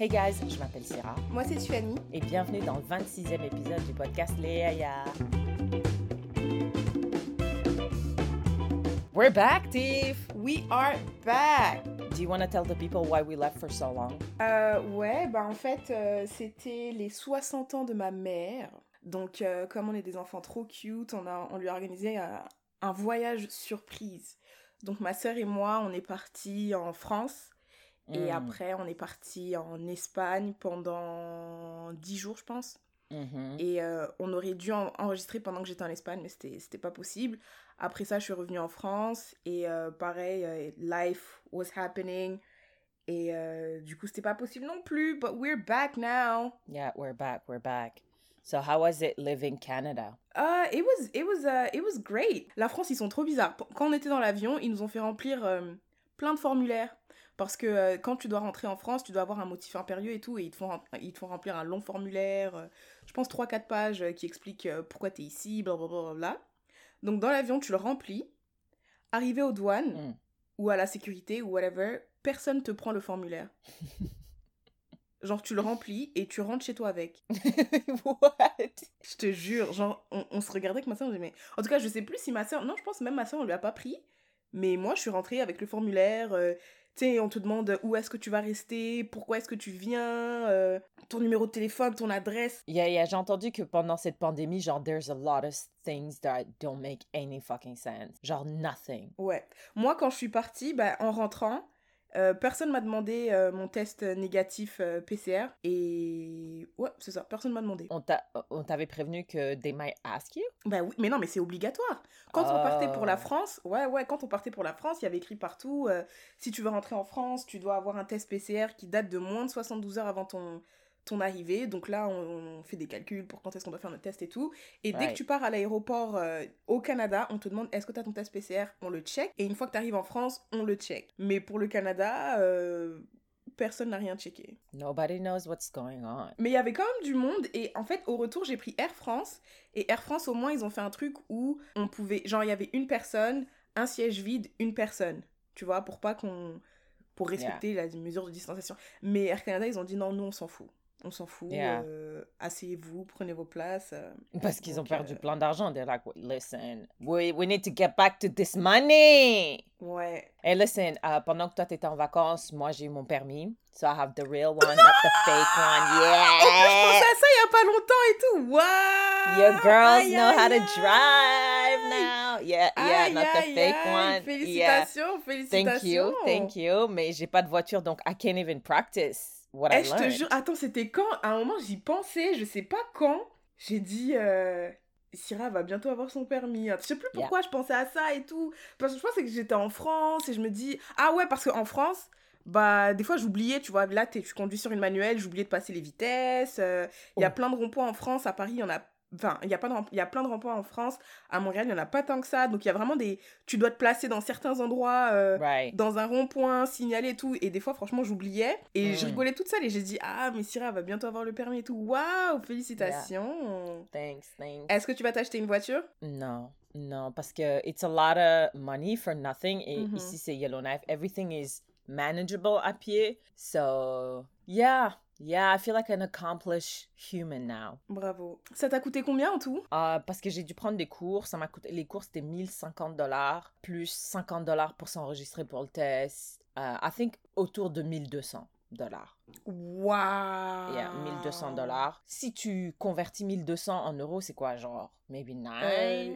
Hey guys, je m'appelle Sarah Moi, c'est Tiffany. et bienvenue dans le 26e épisode du podcast Léa Ya. We're back, Tiff! We are back. Do you want to tell the people why we left for so long? Euh, ouais, bah en fait, euh, c'était les 60 ans de ma mère. Donc, euh, comme on est des enfants trop cute, on, a, on lui a organisé un, un voyage surprise. Donc, ma sœur et moi, on est partis en France. Et Mm. après, on est partis en Espagne pendant 10 jours, je pense. Mhm. Et euh, on aurait dû en- enregistrer pendant que j'étais en Espagne, mais c'était pas possible. Après ça, je suis revenue en France et euh, pareil, euh, life was happening. Et euh, du coup, c'était pas possible non plus. But we're back now. Yeah, we're back, we're back. So how was it living Canada? Uh, it was, it was, uh, it was great. La France, ils sont trop bizarres. Quand on était dans l'avion, ils nous ont fait remplir euh, plein de formulaires. Parce que euh, quand tu dois rentrer en France, tu dois avoir un motif impérieux et tout, et ils te font, rem- ils te font remplir un long formulaire, euh, je pense 3-4 pages euh, qui expliquent euh, pourquoi t'es ici, blablabla. Donc dans l'avion, tu le remplis. Arrivé aux douanes, Mm. ou à la sécurité, ou whatever, personne te prend le formulaire. Genre, tu le remplis et tu rentres chez toi avec. What? Je te jure, genre, on, on se regardait avec ma soeur, on disait, mais... En tout cas, je sais plus si ma soeur... Non, je pense même ma soeur, on lui a pas pris. Mais moi, je suis rentrée avec le formulaire. euh, tu sais, on te demande où est-ce que tu vas rester, pourquoi est-ce que tu viens, euh, ton numéro de téléphone, ton adresse. Yeah, yeah, j'ai entendu que pendant cette pandémie, genre, there's a lot of things that don't make any fucking sense. Genre, nothing. Ouais. Moi, quand je suis partie, bah, en rentrant, euh, personne m'a demandé euh, mon test négatif euh, PCR. Et... Ouais, c'est ça, personne m'a demandé. On t'a- on t'avait prévenu que they might ask you? Bah oui, mais non, mais c'est obligatoire. Quand on partait pour la Oh. France, ouais, ouais, quand on partait pour la France, il y avait écrit partout, si tu veux rentrer en France, tu dois avoir un test PCR qui date de moins de 72 heures avant ton, ton arrivée. Donc là, on, on fait des calculs pour quand est-ce qu'on doit faire notre test et tout. Et dès que tu pars à l'aéroport euh, au Canada, on te demande est-ce que tu as ton test PCR On le check. Et une fois que tu arrives en France, on le check. Mais pour le Canada, euh, personne n'a rien checké. Nobody knows what's going on. Mais il y avait quand même du monde et en fait au retour j'ai pris Air France et Air France au moins ils ont fait un truc où on pouvait genre il y avait une personne, un siège vide, une personne, tu vois pour pas qu'on pour respecter la mesure de distanciation. Mais Air Canada ils ont dit non nous on s'en fout. On s'en fout, Yeah. euh, asseyez-vous, prenez vos places. euh. Parce qu'ils ont perdu euh, plein d'argent. They're like, listen, we, we need to get back to this money. Ouais. Hey, listen, pendant que toi t'étais en vacances, moi j'ai eu mon permis. So I have the real one, not the fake one. En plus je pensais Yeah! à ça il y a pas longtemps et tout. Waouh Your girls Aïe, know how aïe, to drive now. Yeah, yeah, Aïe, not the fake one. Yeah. Félicitations, félicitations. Thank you, thank you. Mais j'ai pas de voiture, donc I can't even practice what I je te jure, attends, c'était quand? À un moment, j'y pensais, je sais pas quand. J'ai dit, euh, Syrah va bientôt avoir son permis. Je sais plus Yeah. pourquoi je pensais à ça et tout. Parce que je pensais que j'étais en France et je me dis, ah ouais, parce qu'en France, bah, des fois, j'oubliais, tu vois, là, tu conduis sur une manuelle, j'oubliais de passer les vitesses. euh, Il y a Oh. plein de ronds-points en France, à Paris, il y en a. Enfin, il y, a pas de y a plein de ronds-points en France. À Montréal, il y en a pas tant que ça. Donc, il y a vraiment des. Tu dois te placer dans certains endroits. euh, Right. dans un rond-point, signalé et tout. Et des fois, franchement, j'oubliais. Et je Mm. rigolais toute seule. Et j'ai dit, ah, mais Syrah va bientôt avoir le permis et tout. Waouh, félicitations. Thanks, thanks. Est-ce que tu vas t'acheter une voiture? Non, non, parce que it's a lot of money for nothing. Et Mhm. ici, c'est Yellowknife. Everything is manageable à pied. So, yeah, yeah, I feel like an accomplished human now. Bravo. Ça t'a coûté combien en tout? Euh, parce que j'ai dû prendre des cours. Ça m'a coûté, les cours, c'était 1050 dollars, plus 50 dollars pour s'enregistrer pour le test. Euh, I think autour de 1200 dollars. Waouh. Yeah, 1200 dollars. Si tu convertis 1200 en euros, c'est quoi, genre, maybe 9? Euh,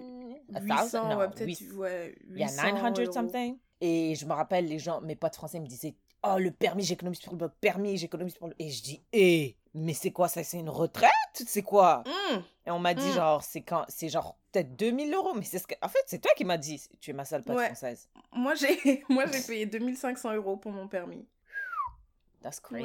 a 800, thousand? Non, ouais, peut-être. Ouais, il y a 800 900 euros. something. Et je me rappelle, les gens, mes potes français me disaient Oh, le permis, j'économise pour le permis, j'économise pour le. Et je dis Eh, mais c'est quoi ça? C'est une retraite? C'est quoi? Mm. Et on m'a dit Mm. genre, c'est quand C'est genre peut-être 2000 euros. Mais c'est ce que. En fait, c'est toi qui m'as dit Tu es ma pote Ouais. française. Moi, j'ai moi j'ai payé 2500 euros pour mon permis. That's Ouais.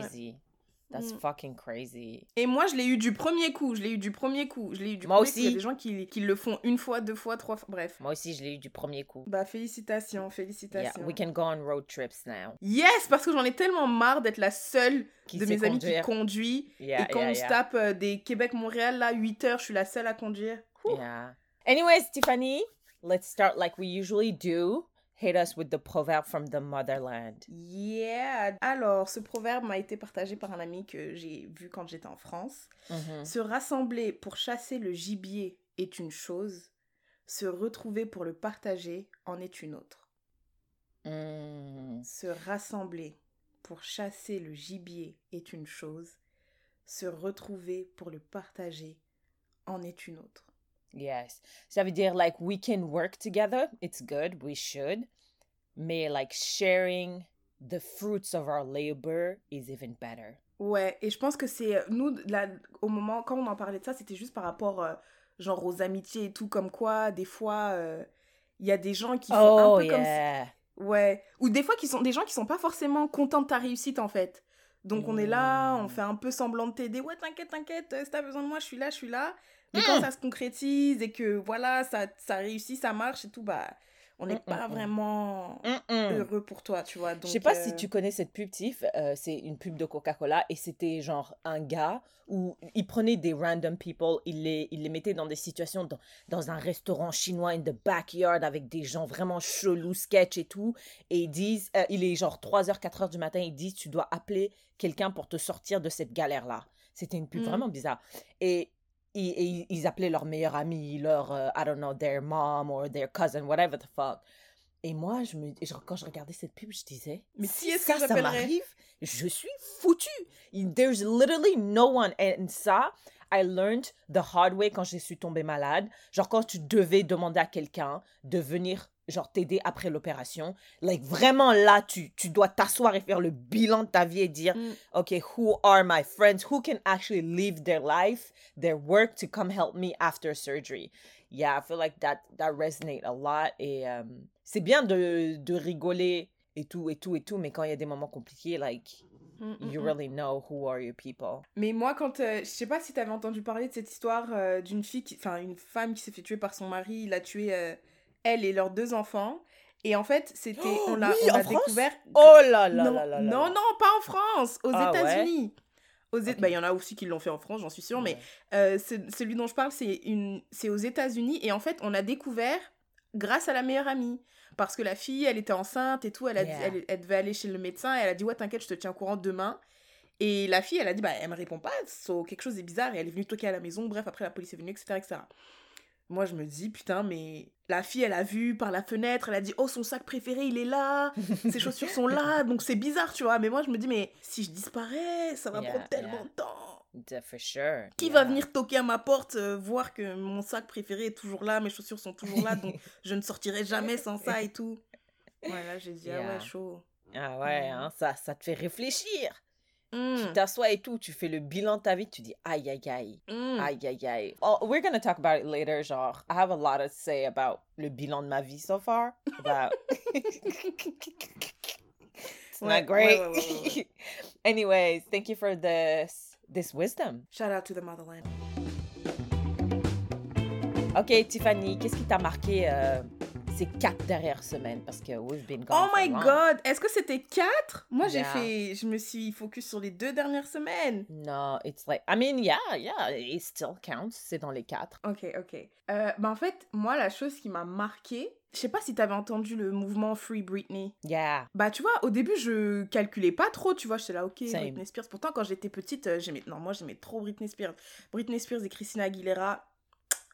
That's Mm. fucking crazy. Et moi, je l'ai eu du premier coup. Je l'ai eu du premier coup. Je l'ai eu du Moi premier coup. Il y a aussi. des gens qui, qui le font une fois, deux fois, trois fois. Bref. Moi aussi, je l'ai eu du premier coup. Bah, félicitations, Yeah, félicitations. we can go on road trips now. Yes, parce que j'en ai tellement marre d'être la seule Qui de mes amis qui conduit. Yeah, et quand yeah, on se yeah. tape euh, des Québec-Montréal, là, 8 heures, je suis la seule à conduire. Ouh. Yeah. Anyways, Tiffany, let's start like we usually do. Hit us with the proverb from the motherland. Yeah. Alors, ce proverbe m'a été partagé par un ami que j'ai vu quand j'étais en France. Mhm. Se rassembler pour chasser le gibier est une chose. Se retrouver pour le partager en est une autre. Mm. Se rassembler pour chasser le gibier est une chose. Se retrouver pour le partager en est une autre. Yes. Ça veut dire, like, we can work together. It's good. We should. Mais, like, sharing the fruits of our labor is even better. Ouais, et je pense que c'est euh, nous là au moment quand on en parlait de ça, c'était juste par rapport euh, genre aux amitiés et tout comme quoi des fois euh, il y a des gens qui font Oh, un peu comme ouais, ou des fois qui sont des gens qui sont pas forcément contents de ta réussite en fait. Donc on est là, on Mm. fait un peu semblant de t'aider. Ouais, t'inquiète, t'inquiète, si t'as besoin de moi, je suis là, je suis là. Mais quand ça se concrétise et que voilà, ça ça réussit, ça marche et tout bah on n'est Mm, pas mm, mm. vraiment heureux pour toi, tu vois. Je Donc sais pas euh, si tu connais cette pub, Tiff. euh, c'est une pub de Coca-Cola et c'était genre un gars où il prenait des random people, il les, il les mettait dans des situations dans, dans un restaurant chinois in the backyard avec des gens vraiment chelous, sketch et tout. Et ils disent, euh, il est genre 3h, 4h du matin, ils disent tu dois appeler quelqu'un pour te sortir de cette galère-là. C'était une pub vraiment bizarre. Et ils, ils- appelaient leur meilleur ami, leur, euh, I don't know, their mom or their cousin, whatever the fuck. Et moi, je me, quand je regardais cette pub, je disais, Mais si est-ce ça, que ça m'arrive, je suis foutu. There's literally no one. And ça, I learned the hard way quand je suis tombée malade. Genre, quand tu devais demander à quelqu'un de venir, genre, t'aider après l'opération. Like, vraiment là, tu, tu dois t'asseoir et faire le bilan de ta vie et dire, Mm. OK, who are my friends? Who can actually live their life, their work to come help me after surgery? Yeah, I feel like that, that resonate a lot. Et euh, c'est bien de, de rigoler et tout, et tout, et tout, mais quand il y a des moments compliqués, like, Mm, mm, you really know who are your people. Mais moi, quand. euh, je sais pas si t'avais entendu parler de cette histoire euh, d'une fille, enfin, une femme qui s'est fait tuer par son mari. Il a tué euh, elle et leurs deux enfants. Et en fait, c'était. Oh, on l'a oui, on découvert. Oh là là non, là là là. non, non, pas en France, aux Ah ouais? États-Unis. Aux Éta- Ok. bah, il y en a aussi qui l'ont fait en France, j'en suis sûre, mais euh, celui dont je parle, c'est une, aux États-Unis et en fait, on a découvert grâce à la meilleure amie. Parce que la fille, elle était enceinte et tout, elle, a dit- elle, elle devait aller chez le médecin et elle a dit Ouais, t'inquiète, je te tiens au courant demain. Et la fille, elle a dit Bah, elle me répond pas, so, quelque chose est bizarre et elle est venue toquer à la maison. Bref, après, la police est venue, etc. etc. Moi, je me dis Putain, mais la fille, elle a vu par la fenêtre, elle a dit Oh, son sac préféré, il est là, ses chaussures sont là, donc c'est bizarre, tu vois. Mais moi, je me dis Mais si je disparais, ça va Yeah, prendre tellement yeah. de temps. Yeah, For sure. Qui va venir toquer à ma porte, euh, voir que mon sac préféré est toujours là, mes chaussures sont toujours là, donc je ne sortirai jamais sans ça et tout. Ouais, là, j'ai dit, ah ouais, chaud. Ah ouais, hein, ça, ça te fait réfléchir. Mm, Tu t'assois et tout, tu fais le bilan de ta vie, tu dis aïe aïe aïe. mm. Aïe, aïe, aïe. Oh, we're gonna talk about it later. Genre, I have a lot to say about le bilan de ma vie so far. About... it's not great. ouais. Anyways, thank you for this this wisdom. Shout out to the motherland. Ok, Tiffany, qu'est-ce qui t'a marqué euh, ces quatre dernières semaines? Parce que we've been gone Oh my long. god, est-ce que c'était quatre? Moi, j'ai fait, je me suis focus sur les deux dernières semaines. No, it's like, I mean, yeah, yeah, it still counts. C'est dans les quatre. Ok, ok. Euh, bah en fait, moi, la chose qui m'a marqué, je sais pas si t'avais entendu le mouvement Free Britney. Yeah. Bah tu vois, au début je calculais pas trop, tu vois, j'étais là, ok, Same. Britney Spears. Pourtant quand j'étais petite, euh, j'aimais, non moi j'aimais trop Britney Spears. Britney Spears et Christina Aguilera,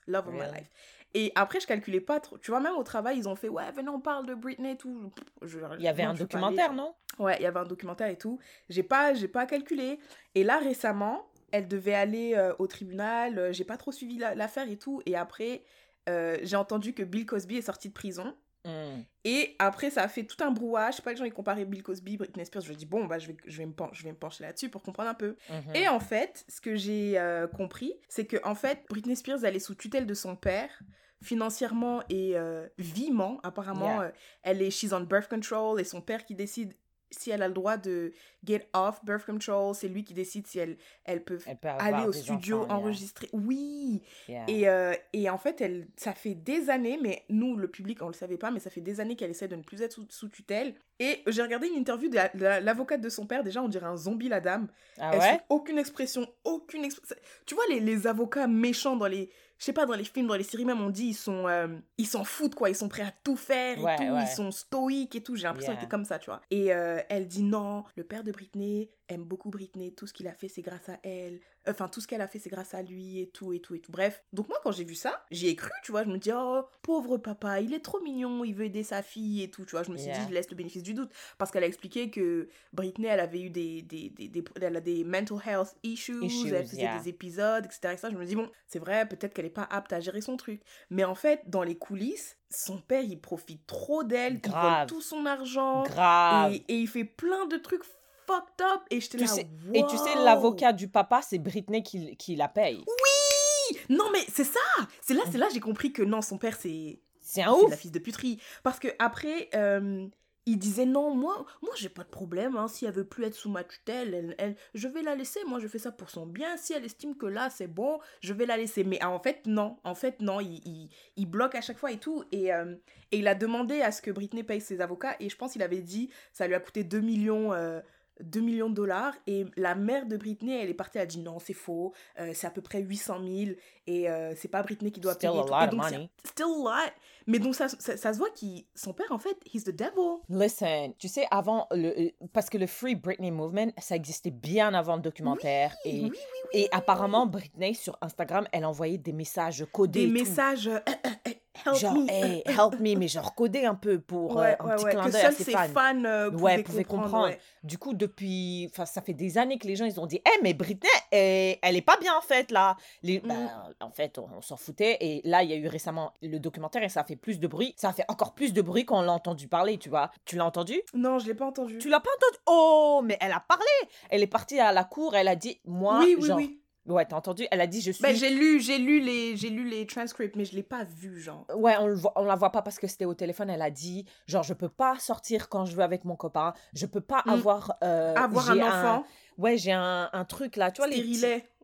love of my life. Et après je calculais pas trop, tu vois, même au travail ils ont fait, ouais venez on parle de Britney et tout. Je- Il y avait non, un documentaire, non? Ouais, il y avait un documentaire et tout. J'ai pas, pas calculé. Et là récemment, elle devait aller euh, au tribunal, euh, j'ai pas trop suivi la- l'affaire et tout. Et après, euh, j'ai entendu que Bill Cosby est sorti de prison. Mm. Et après, ça a fait tout un brouhaha. Je sais pas, les gens ils comparaient Bill Cosby, Britney Spears. Je me dis, bon, bah, je vais, je vais, me, pen- je vais me pencher là-dessus pour comprendre un peu. Mhm. Et en fait, ce que j'ai euh, compris, c'est que en fait, Britney Spears, elle est sous tutelle de son père, financièrement et euh, vivement. Apparemment, Yeah. euh, elle est she's on birth control et son père qui décide si elle a le droit de get off birth control. C'est lui qui décide si elle, elle peut Elle peut avoir aller au studio enfants, yeah. enregistrer. Oui! Yeah. Et, euh, et en fait, elle, ça fait des années, mais nous, le public, on le savait pas, mais ça fait des années qu'elle essaie de ne plus être sous, sous tutelle. Et j'ai regardé une interview de la- de la- l'avocate de son père, déjà, on dirait un zombie, la dame. Ah Elle ouais? fait aucune expression, aucune expression. Tu vois les, les avocats méchants dans les je sais pas, dans les films, dans les séries même, on dit ils sont, euh, ils s'en foutent quoi, ils sont prêts à tout faire et Ouais, tout, ouais. ils sont stoïques et tout. J'ai l'impression Yeah. que c'était comme ça, tu vois. Et euh, elle dit non, le père de Britney aime beaucoup Britney, tout ce qu'il a fait c'est grâce à elle, enfin tout ce qu'elle a fait c'est grâce à lui et tout et tout et tout. Bref, donc moi quand j'ai vu ça, j'y ai cru, tu vois, je me dis oh pauvre papa, il est trop mignon, il veut aider sa fille et tout, tu vois. Je me suis Yeah. dit je laisse le bénéfice du doute parce qu'elle a expliqué que Britney elle avait eu des, des, des, des- elle a des mental health issues, Issues, elle faisait yeah. des épisodes, etc. etc. Je me dis bon, c'est vrai, peut-être qu'elle est pas apte à gérer son truc. Mais en fait, dans les coulisses, son père, il profite trop d'elle, il vole tout son argent. Grave. Et, et il fait plein de trucs fucked up. Et j'étais là, sais- Et tu sais, wow. l'avocat du papa, c'est Britney qui, qui la paye. Oui Non, mais c'est ça C'est là, c'est là j'ai compris que non, son père, c'est C'est un c'est ouf. la fille de puterie. Parce que après, euh, il disait non, moi, moi j'ai pas de problème. Hein, si elle veut plus être sous ma tutelle, elle, elle- je vais la laisser. Moi, je fais ça pour son bien. Si elle estime que là, c'est bon, je vais la laisser. Mais en fait, non. En fait, non. Il, il, il bloque à chaque fois et tout. Et, euh, et il a demandé à ce que Britney paye ses avocats. Et je pense qu'il avait dit ça lui a coûté 2 millions. euh, 2 millions de dollars et la mère de Britney elle est partie elle a dit non c'est faux euh, c'est à peu près 800 000 et euh, c'est pas Britney qui doit Still payer a lot of money. still a lot mais donc ça, ça, ça se voit qu'il son père en fait he's the devil Listen, tu sais, avant, le, euh, parce que le Free Britney Movement, ça existait bien avant le documentaire. oui et, oui oui, oui, et apparemment, Britney, sur Instagram, elle envoyait des messages codés. des messages help Genre, me hey, help me, mais genre codé un peu pour euh, ouais, un ouais, petit ouais, clin d'œil à ses ses fans. fans euh, Ouais, pouvaient comprendre. Du coup, depuis. Enfin, ça fait des années que les gens, ils ont dit Eh, mais Britney, elle, elle est pas bien, en fait, là. Les, Mm. bah, en fait, on, on s'en foutait. Et là, il y a eu récemment le documentaire et ça a fait plus de bruit. Ça a fait encore plus de bruit quand on l'a entendu parler, tu vois. Tu l'as entendu? Non je l'ai pas entendu Tu l'as pas entendu? Oh, mais elle a parlé Elle est partie à la cour, elle a dit Moi, oui oui genre. oui Ouais, t'as entendu? Elle a dit Je suis. bah, j'ai lu j'ai lu les j'ai lu les transcripts mais je l'ai pas vu genre Ouais, on, le voit, on la voit pas parce que c'était au téléphone. Elle a dit, genre, je peux pas sortir quand je veux avec mon copain. Je peux pas Mm. avoir. euh, avoir un enfant Ouais, j'ai un, un truc là, tu vois les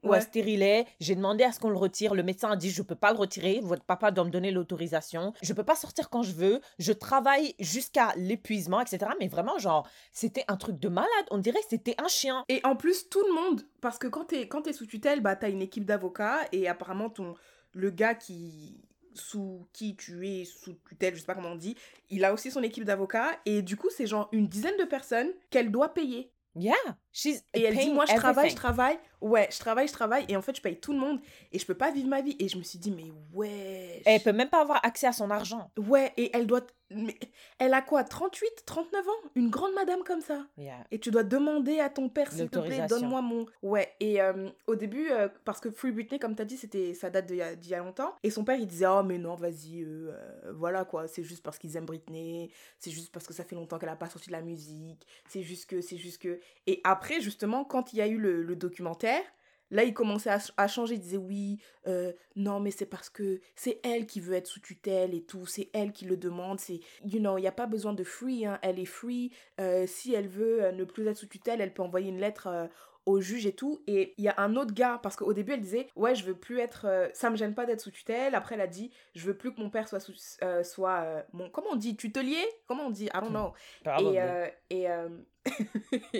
stérilet Ouais, ouais stérilet. J'ai demandé à ce qu'on le retire. Le médecin a dit je peux pas le retirer. Votre papa doit me donner l'autorisation. Je peux pas sortir quand je veux. Je travaille jusqu'à l'épuisement, etc. Mais vraiment, genre, c'était un truc de malade. On dirait que c'était un chien. Et en plus, tout le monde, parce que quand t'es quand t'es sous tutelle, bah t'as une équipe d'avocats et apparemment ton le gars qui sous qui tu es sous tutelle, je sais pas comment on dit, il a aussi son équipe d'avocats et du coup c'est genre une dizaine de personnes qu'elle doit payer. Yeah, she's Et elle dit moi je travaille, je travaille, ouais je travaille, je travaille et en fait je paye tout le monde et je peux pas vivre ma vie et je me suis dit mais ouais. Elle peut même pas avoir accès à son argent. Ouais et elle doit mais elle a quoi 38, 39 ans, une grande madame comme ça. Yeah. Et tu dois demander à ton père, s'il te plaît, donne-moi mon... Ouais, et euh, au début, euh, parce que Free Britney, comme t'as dit, c'était ça date d'il y, y a longtemps. Et son père, il disait, oh mais non, vas-y, euh, euh, voilà quoi, c'est juste parce qu'ils aiment Britney, c'est juste parce que ça fait longtemps qu'elle a pas sorti de la musique, c'est juste que, c'est juste que... Et après, justement, quand il y a eu le, le documentaire, Là, il commençait à, ch- à changer, il disait oui, euh, non, mais c'est parce que c'est elle qui veut être sous tutelle et tout, c'est elle qui le demande, c'est, you know, il n'y a pas besoin de free, hein, elle est free, euh, si elle veut euh, ne plus être sous tutelle, elle peut envoyer une lettre euh, au juge et tout. Et il y a un autre gars, parce qu'au début, elle disait, ouais, je veux plus être, ça me gêne pas d'être sous tutelle. Après, elle a dit, je veux plus que mon père soit sous, soit, mon, comment on dit, tutelier? Comment on dit? I don't know. Probably. Et, et,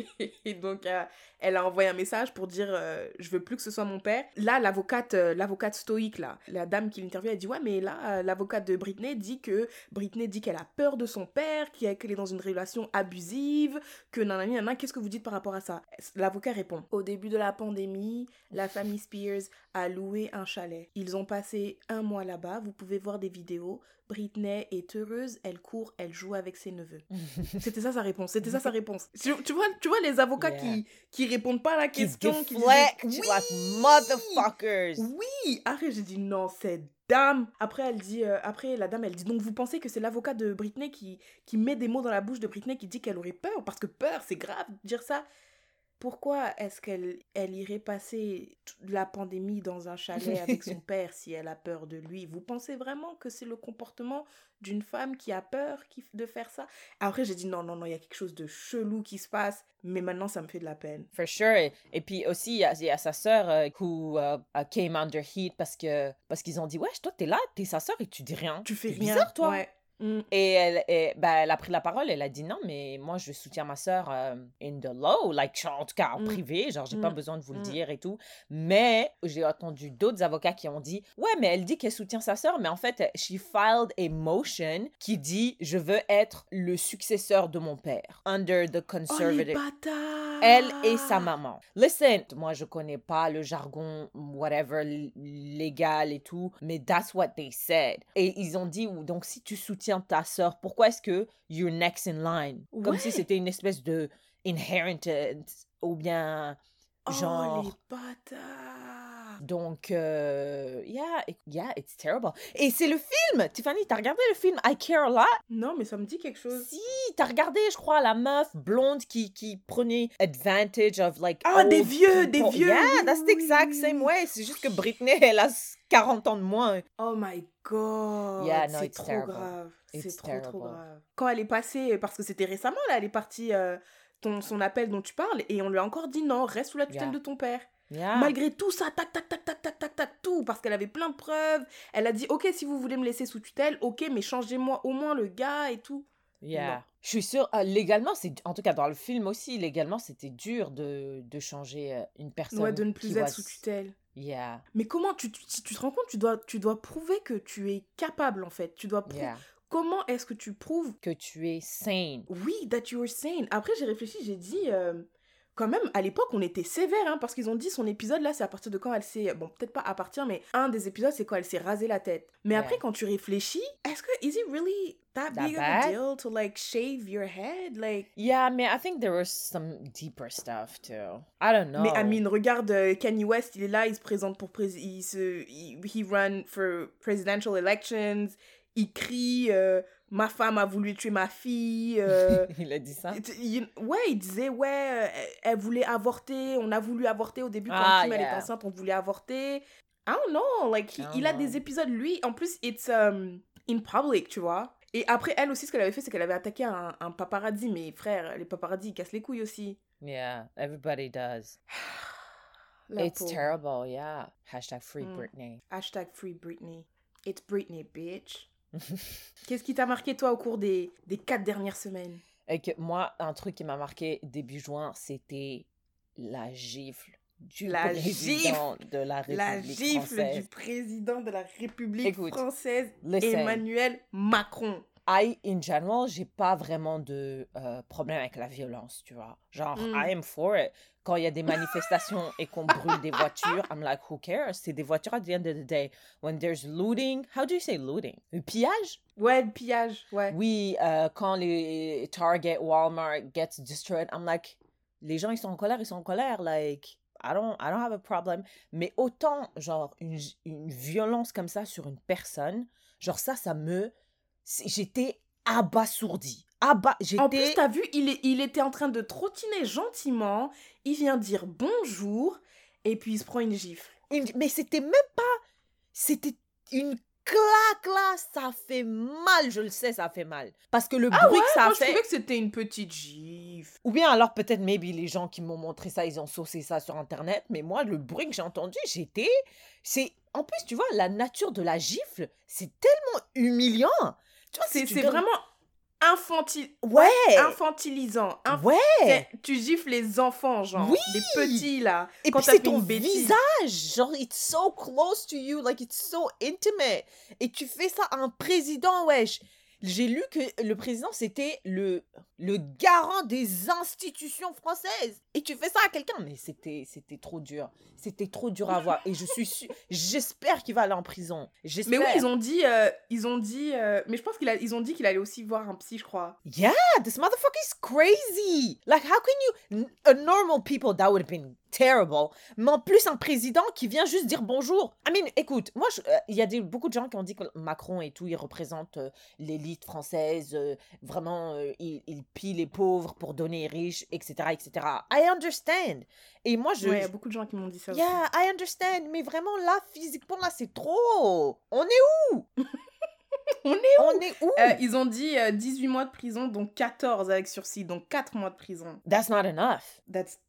et donc, euh, elle a envoyé un message pour dire euh, Je veux plus que ce soit mon père. Là, l'avocate euh, l'avocate stoïque, là, la dame qui l'interviewe, elle dit Ouais, mais là, l'avocate de Britney dit que Britney dit qu'elle a peur de son père, qu'elle est dans une relation abusive, que nanani, nanana. Qu'est-ce que vous dites par rapport à ça? L'avocat répond Au début de la pandémie, la famille Spears a loué un chalet. Ils ont passé un mois là-bas. Vous pouvez voir des vidéos. Britney est heureuse, elle court, elle joue avec ses neveux. C'était ça sa réponse. C'était ça sa réponse. Tu, tu vois, tu vois les avocats Yeah. qui qui répondent pas à la question, qui disent, like motherfuckers. oui. Après j'ai dit non, cette dame. Après elle dit, euh, après la dame elle dit donc vous pensez que c'est l'avocat de Britney qui qui met des mots dans la bouche de Britney qui dit qu'elle aurait peur? Parce que peur c'est grave de dire ça. Pourquoi est-ce qu'elle elle irait passer la pandémie dans un chalet avec son père si elle a peur de lui? Vous pensez vraiment que c'est le comportement d'une femme qui a peur qui- de faire ça? Après j'ai dit non, non, non, il y a quelque chose de chelou qui se passe, mais maintenant ça me fait de la peine. For sure. Et, et puis aussi, il y, a- il y a sa sœur euh, who uh, came under heat parce que parce qu'ils ont dit, wesh, toi, t'es là, t'es sa sœur et tu dis rien. Tu fais rien. bizarre, toi. Ouais. Mm. Et elle, et, ben, elle a pris la parole, elle a dit non, mais moi je soutiens ma soeur euh, in the low, like, en tout cas en Mm. privé, genre j'ai pas Mm. besoin de vous le dire et tout. Mais j'ai entendu d'autres avocats qui ont dit ouais, mais elle dit qu'elle soutient sa soeur, mais en fait, she filed a motion qui dit je veux être le successeur de mon père, under the Oh, conservative. Elle et sa maman. Listen, moi je connais pas le jargon, whatever, légal et tout, mais that's what they said. Et ils ont dit, donc si tu soutiens ta sœur, pourquoi est-ce que you're next in line? Comme si c'était une espèce de inheritance, ou bien Oh, genre... les bâtards Donc, euh, yeah, it- yeah, it's terrible. Et c'est le film! Tiffany, t'as regardé le film I Care a Lot? Non, mais ça me dit quelque chose. Si, t'as regardé, je crois, la meuf blonde qui, qui prenait advantage of like. Ah, des vieux, des vieux, Yeah, that's the exact same way. C'est juste que Britney, elle a 40 ans de moins. Oh my god, Yeah, no, c'est trop terrible. grave. C'est trop trop grave. Quand elle est passée, parce que c'était récemment là, elle est partie euh, ton, son appel dont tu parles et on lui a encore dit non, reste sous la tutelle Yeah. de ton père. Yeah. Malgré tout ça, tac tac tac tac tac tac tac tout, parce qu'elle avait plein de preuves. Elle a dit ok si vous voulez me laisser sous tutelle, ok mais changez-moi au moins le gars et tout. Yeah. Non. Je suis sûre, euh, légalement, c'est en tout cas dans le film aussi, légalement, c'était dur de, de changer euh, une personne. Ouais, de ne plus être sous tutelle. Yeah, Mais comment tu, tu- si tu te rends compte, tu dois, tu dois prouver que tu es capable en fait. Tu dois prouver. yeah. Comment est-ce que tu prouves Que tu es sane. Oui, that you are sane. Après, j'ai réfléchi, j'ai dit, euh, quand même, à l'époque, on était sévère, hein, parce qu'ils ont dit son épisode là, c'est à partir de quand elle s'est. Bon, peut-être pas à partir, mais un des épisodes, c'est quand elle s'est rasé la tête. Mais après, quand tu réfléchis, est-ce que, is it really that, That big of a deal to like shave your head? Like. Yeah, mais I think there was some deeper stuff too. I don't know. Mais Amine, regarde euh, Kanye West, il est là, il se présente pour président. Il se. Il, he run for presidential elections. Il crie euh, Ma femme a voulu tuer ma fille. euh, Il a dit ça? Il- Ouais, il disait, ouais, elle, elle voulait avorter, on a voulu avorter au début quand Ah, Kim elle est enceinte, on voulait avorter. I don't know, like, il- don't il a know. des épisodes, lui, en plus, it's um, in public, tu vois. Et après, elle aussi, ce qu'elle avait fait, c'est qu'elle avait attaqué un, un paparazzi, mais frère, les paparazzi, ils cassent les couilles aussi. Yeah, everybody does. La It's pauvre. terrible, yeah. Hashtag free Mm. Britney. Hashtag free Britney. It's Britney, bitch. Qu'est-ce qui t'a marqué, toi, au cours des, des quatre dernières semaines? Et que moi, un truc qui m'a marqué début juin, c'était la gifle du La président de la République La gifle française. du président de la République Écoute, française. Emmanuel Macron. I, in general, j'ai pas vraiment de euh, problème avec la violence, tu vois. Genre, Mm. I am for it. Quand il y a des manifestations et qu'on brûle des voitures, I'm like, who cares? C'est des voitures at the end of the day. When there's looting, how do you say looting? Le pillage? Ouais, le pillage, ouais. Oui, euh, quand les Target, Walmart gets destroyed, I'm like, les gens, ils sont en colère, ils sont en colère, like, I don't, I don't have a problem. Mais autant, genre, une, une violence comme ça sur une personne, genre ça, ça me... J'étais abasourdie. Aba... En plus, t'as vu, il, est, il était en train de trottiner gentiment, il vient dire bonjour, et puis il se prend une gifle. une- Mais c'était même pas... C'était une claque, là. Ça fait mal, je le sais, ça fait mal. Parce que le Ah bruit ouais, que ça moi a je fait... trouvais que c'était une petite gifle. Ou bien alors peut-être maybe les gens qui m'ont montré ça, ils ont saucé ça sur internet, mais moi le bruit que j'ai entendu, j'étais c'est en plus tu vois la nature de la gifle, c'est tellement humiliant. Tu vois, C'est vraiment infantile, ouais. infantilisant. Inf- Ouais. Tu gifles les enfants, genre, Oui. des petits là. Et quand puis c'est ton bêtise. visage, genre it's so close to you, like it's so intimate. Et tu fais ça à un président, wesh. J'ai lu que le président c'était le le garant des institutions françaises. Et tu fais ça à quelqu'un, mais c'était c'était trop dur. C'était trop dur à voir. Et je suis sûre, j'espère qu'il va aller en prison. Mais oui, ils ont dit, euh, ils ont dit, euh, mais je pense qu'ils ont dit qu'il allait aussi voir un psy, je crois. Yeah, this motherfucker is crazy. Like, how can you. A normal people, that would have been terrible. Mais en plus, un président qui vient juste dire bonjour. I mean, écoute, moi, euh, il y a des, beaucoup de gens qui ont dit que Macron et tout, il représente euh, l'élite française. euh, vraiment, il, il pille les pauvres pour donner aux riches, etc., etc. I understand. Et moi, je. Ouais, il y a beaucoup de gens qui m'ont dit ça aussi. Yeah, I understand. Mais vraiment, là, physiquement, là, c'est trop. On est où? On est On est où? Euh, ils ont dit euh, 18 mois de prison, donc 14 avec sursis, donc 4 mois de prison. That's not enough. That's,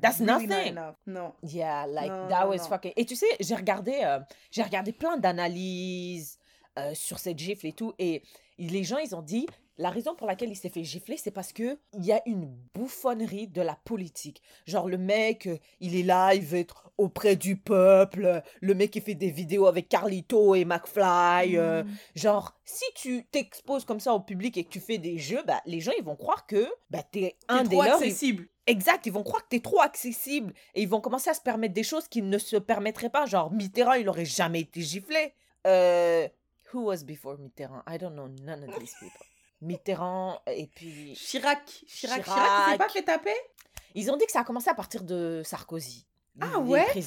That's really not nothing. enough. Non. Yeah, like Non, that non, was non. fucking. Et tu sais, j'ai regardé, euh, j'ai regardé plein d'analyses euh, sur cette gifle et tout, et les gens, ils ont dit, la raison pour laquelle il s'est fait gifler, c'est parce que il y a une bouffonnerie de la politique. Genre le mec, euh, il est là, il veut être auprès du peuple. Le mec qui fait des vidéos avec Carlito et McFly. euh, Mm. genre, si tu t'exposes comme ça au public et que tu fais des jeux, bah, les gens ils vont croire que bah, t'es un des trop leurs. accessible. Exact, ils vont croire que t'es trop accessible et ils vont commencer à se permettre des choses qu'ils ne se permettraient pas. Genre, Mitterrand, il aurait jamais été giflé. Euh, who was before Mitterrand? I don't know none of these people. Mitterrand et puis Chirac. Chirac. Chirac, Chirac. il s'est pas fait taper? Ils ont dit que ça a commencé à partir de Sarkozy. Ah Les ouais? qui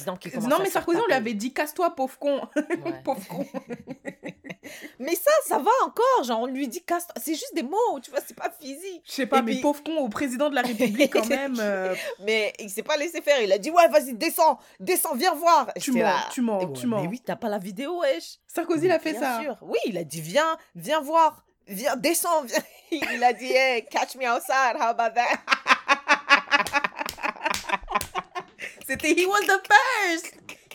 Non, mais Sarkozy, on lui avait dit casse-toi, pauvre con. Ouais. pauvre con. Mais ça, ça va encore. Genre, on lui dit casse. C'est juste des mots, tu vois, c'est pas physique. Je sais pas, Et mais puis- pauvre con au président de la République, quand même. euh, Mais il s'est pas laissé faire. Il a dit ouais, vas-y, descends, descends, viens voir. tu mens, là, tu mens, Ouais, tu mens. Mais oui, t'as pas la vidéo, wesh. Sarkozy, il a fait Bien ça. sûr. Oui, il a dit viens, viens voir. Viens, descends, viens. Il a dit hey, catch me outside, how about that? C'était He was the first.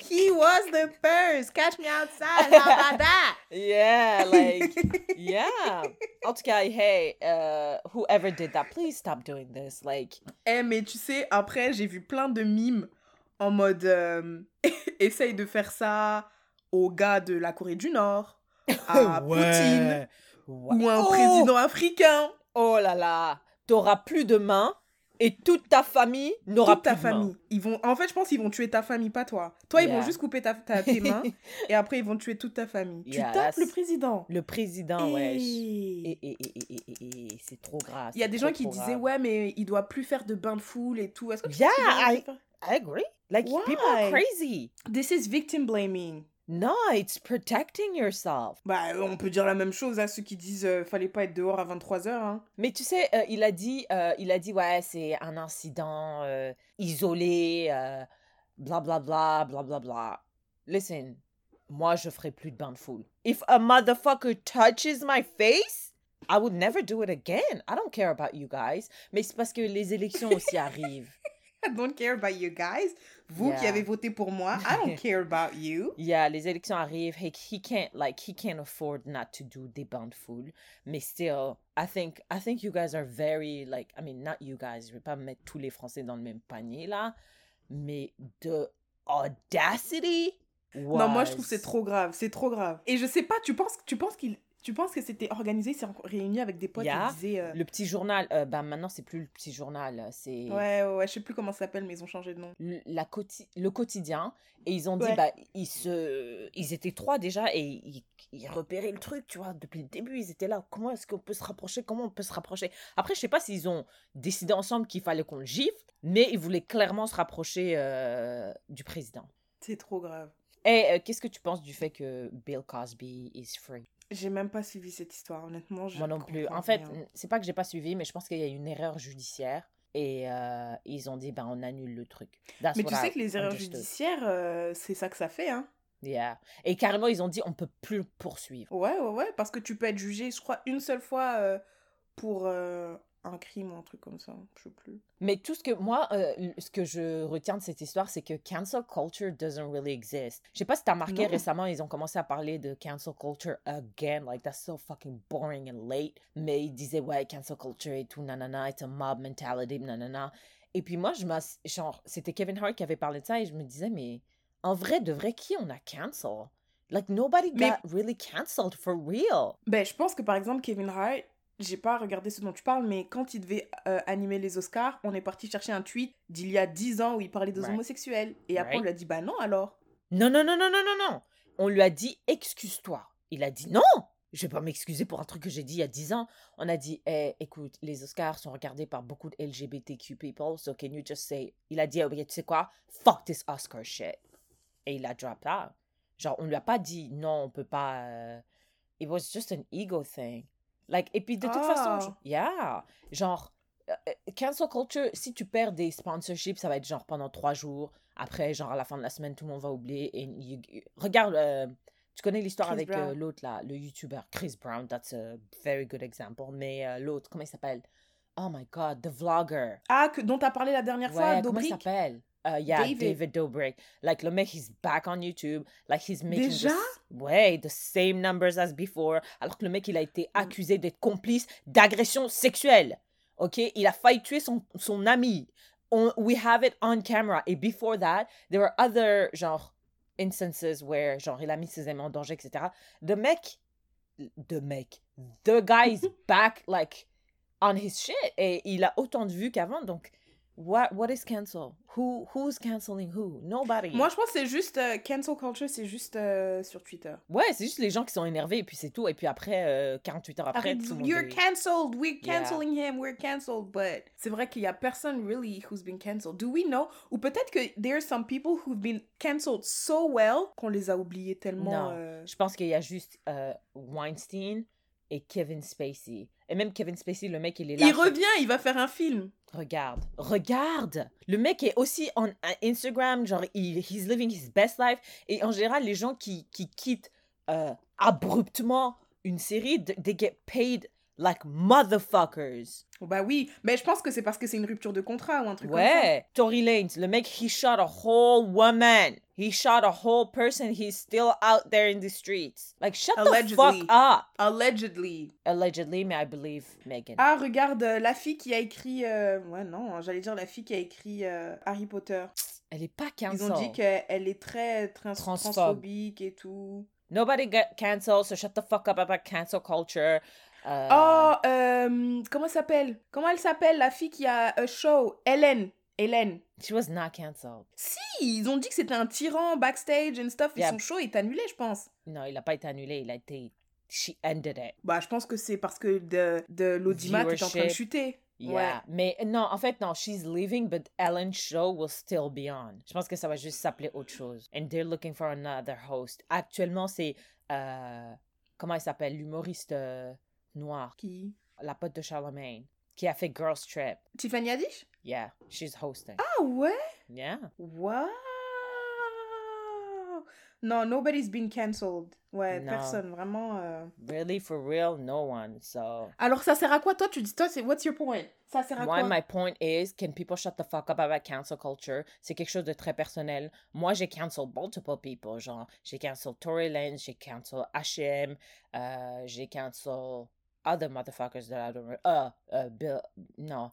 He was the first. Catch me outside. How about that? Yeah, like, yeah. En tout cas, hey, uh, whoever did that, please stop doing this. Like, Eh, mais tu sais, après, j'ai vu plein de mimes en mode euh, essaye de faire ça au gars de la Corée du Nord, à Poutine, Ouais. ou un Oh! président africain. Oh là là, t'auras plus de mains et toute ta famille n'aura plus ta de mains. famille. Ils vont, en fait, je pense qu'ils vont tuer ta famille, pas toi. Toi, ils vont juste couper ta, ta- tes mains et après, ils vont tuer toute ta famille. Yeah, tu tapes le président. Le président, wesh. Et, et, et, et, c'est trop grave. Il y a des gens qui disaient, grave. ouais, mais il doit plus faire de bain de foule et tout. Est-ce que tu Yeah, I- agree. Like, people are crazy. This is victim blaming. No, it's protecting yourself. Bah, on peut dire la même chose à ceux qui disent euh, fallait pas être dehors à 23h. Hein. Mais tu sais, euh, il a dit, euh, il a dit, ouais, c'est un incident euh, isolé, bla bla bla bla bla bla. Listen, moi, je ferai plus de bain de foule. If a motherfucker touches my face, I would never do it again. I don't care about you guys. Mais c'est parce que les élections aussi arrivent. I don't care about you guys. Vous qui avez voté pour moi, I don't care about you. Yeah, les élections arrivent. He, he can't like he can't afford not to do des foule. Mais still, I think I think you guys are very like I mean not you guys. Je vais pas mettre tous les Français dans le même panier là. Mais de audacity. Non, moi je trouve c'est trop grave, c'est trop grave. Et je sais pas, tu penses, tu penses qu'il, tu penses que c'était organisé, c'est réuni avec des potes Yeah. et disaient, euh, Le petit journal. euh, bah maintenant c'est plus le petit journal. C'est ouais, ouais, ouais, je sais plus comment ça s'appelle, mais ils ont changé de nom. le, la quoti- le quotidien et ils ont dit Ouais. bah ils se ils étaient trois déjà et ils, ils repéraient le truc tu vois depuis le début ils étaient là comment est-ce qu'on peut se rapprocher comment on peut se rapprocher? Après je sais pas s'ils ont décidé ensemble qu'il fallait qu'on le gifle mais ils voulaient clairement se rapprocher euh, du président C'est trop grave. et euh, qu'est-ce que tu penses du fait que Bill Cosby is free? J'ai même pas suivi cette histoire, honnêtement. Je moi non plus en fait rien. c'est pas que j'ai pas suivi mais je pense qu'il y a une erreur judiciaire et euh, ils ont dit bah on annule le truc That's Mais tu sais I que les erreurs understood. judiciaires, euh, c'est ça que ça fait, hein. Yeah. Et carrément, ils ont dit on peut plus le poursuivre. Ouais, ouais, ouais, parce que tu peux être jugé, je crois, une seule fois euh, pour un crime ou un truc comme ça, je sais plus. Mais tout ce que moi, euh, ce que je retiens de cette histoire, c'est que cancel culture doesn't really exist. Je sais pas si t'as remarqué Non. récemment, ils ont commencé à parler de cancel culture again. Like, that's so fucking boring and late. Mais ils disaient, ouais, cancel culture et tout, nanana, it's a mob mentality, nanana. Et puis moi, je genre, c'était Kevin Hart qui avait parlé de ça et je me disais, mais en vrai, de vrai, qui on a cancel? Like, nobody Mais- got really cancelled for real. Ben, je pense que par exemple, Kevin Hart, j'ai pas regardé ce dont tu parles, mais quand il devait euh, animer les Oscars, on est parti chercher un tweet d'il y a 10 ans où il parlait des Right. homosexuels. Et après, on lui a dit, bah non alors. Non, non, non, non, non, non, non. On lui a dit excuse-toi. Il a dit non. Je vais pas m'excuser pour un truc que j'ai dit il y a 10 ans. On a dit, eh, écoute, les Oscars sont regardés par beaucoup de LGBTQ people, so can you just say. Il a dit, oh, tu sais quoi, fuck this Oscar shit. Et il a drop out. Genre, on lui a pas dit non, on peut pas. euh, It was just an ego thing. Like, et puis de toute façon, je- Ah. yeah. Genre, euh, euh, cancel culture, si tu perds des sponsorships, ça va être genre pendant trois jours. Après, genre à la fin de la semaine, tout le monde va oublier. Et you- you- regarde, euh, tu connais l'histoire avec euh, l'autre là, le YouTuber Chris Brown. That's a very good example. Mais euh, l'autre, comment il s'appelle? Oh my god, the vlogger. Ah, que, dont t'as parlé la dernière fois, Ouais, comment il Dobrik? s'appelle? Uh, yeah, David. David. Dobrik. Like, le mec, he's back on YouTube. Like, he's making Déjà? this, ouais, the same numbers as before. Alors que le mec, il a été accusé d'être complice d'agression sexuelle. OK? Il a failli tuer son, son ami. On, we have it on camera. Et before that, there were other, genre, instances where, genre, il a mis ses amis en danger, etc. The mec, the mec, the guy is back, like, on his shit. Et il a autant de vues qu'avant, donc, what, what is cancel? Who, who's canceling who? Nobody. Moi, je pense que c'est juste. euh, cancel culture, c'est juste euh, sur Twitter. Ouais, c'est juste les gens qui sont énervés, et puis c'est tout. Et puis après, euh, 48 heures après, tout you're est- cancelled, we're Yeah. canceling him, we're cancelled. But c'est vrai qu'il y a personne really who's been cancelled. Do we know? Ou peut-être que there are some people who've been cancelled so well qu'on les a oubliés tellement. Non. euh, Je pense qu'il y a juste Weinstein et Kevin Spacey. Et même Kevin Spacey, le mec, il est là. Il revient, il va faire un film. Regarde, regarde. Le mec est aussi en Instagram, genre, il, he's living his best life. Et en général, les gens qui, qui quittent euh, abruptement une série, th- they get paid like motherfuckers. Oh, bah oui, mais je pense que c'est parce que c'est une rupture de contrat ou un truc comme ça. Ouais, Tory Lanez, le mec, he shot a whole woman. He shot a whole person. He's still out there in the streets. Like, shut the Allegedly. fuck up. Allegedly. Allegedly, mais I believe Megan. Ah, regarde, euh, la fille qui a écrit. euh, Ouais, non, j'allais dire la fille qui a écrit euh, Harry Potter. Elle est pas Ils cancelled. ont dit qu'elle est très trans- Transphobe. transphobique et tout. Nobody got cancelled, so shut the fuck up about cancel culture. Euh, Oh, euh, comment elle s'appelle? Comment elle s'appelle la fille qui a un show Hélène. Hélène. She was not cancelled. Si, ils ont dit que c'était un tyran backstage and stuff. Et Yeah. son show est annulé, je pense. Non, il a pas été annulé, il a été. She ended it. Bah, je pense que c'est parce que de, de l'audimat est en train de chuter. Yeah. Ouais. Mais non, en fait, non, she's leaving, but Ellen's show will still be on. Je pense que ça va juste s'appeler autre chose. And they're looking for another host. Actuellement, c'est. euh, comment il s'appelle? L'humoriste euh, noir, Qui? La pote de Charlemagne, qui a fait Girls Trip. Tiffany Haddish? Yeah, she's hosting. Ah ouais? Yeah. Wow Non, nobody's been cancelled. Ouais, Non. personne, vraiment. euh. Really, for real, no one. So. Alors, ça sert à quoi, toi? Tu dis, toi, c'est what's your point? Ça sert à Moi, quoi? my point is, can people shut the fuck up about cancel culture? C'est quelque chose de très personnel. Moi, j'ai cancel multiple people. Genre, j'ai cancel Tory Lanez, j'ai cancel H&M, euh, j'ai cancel other motherfuckers that I don't re- uh, uh, Bill, non.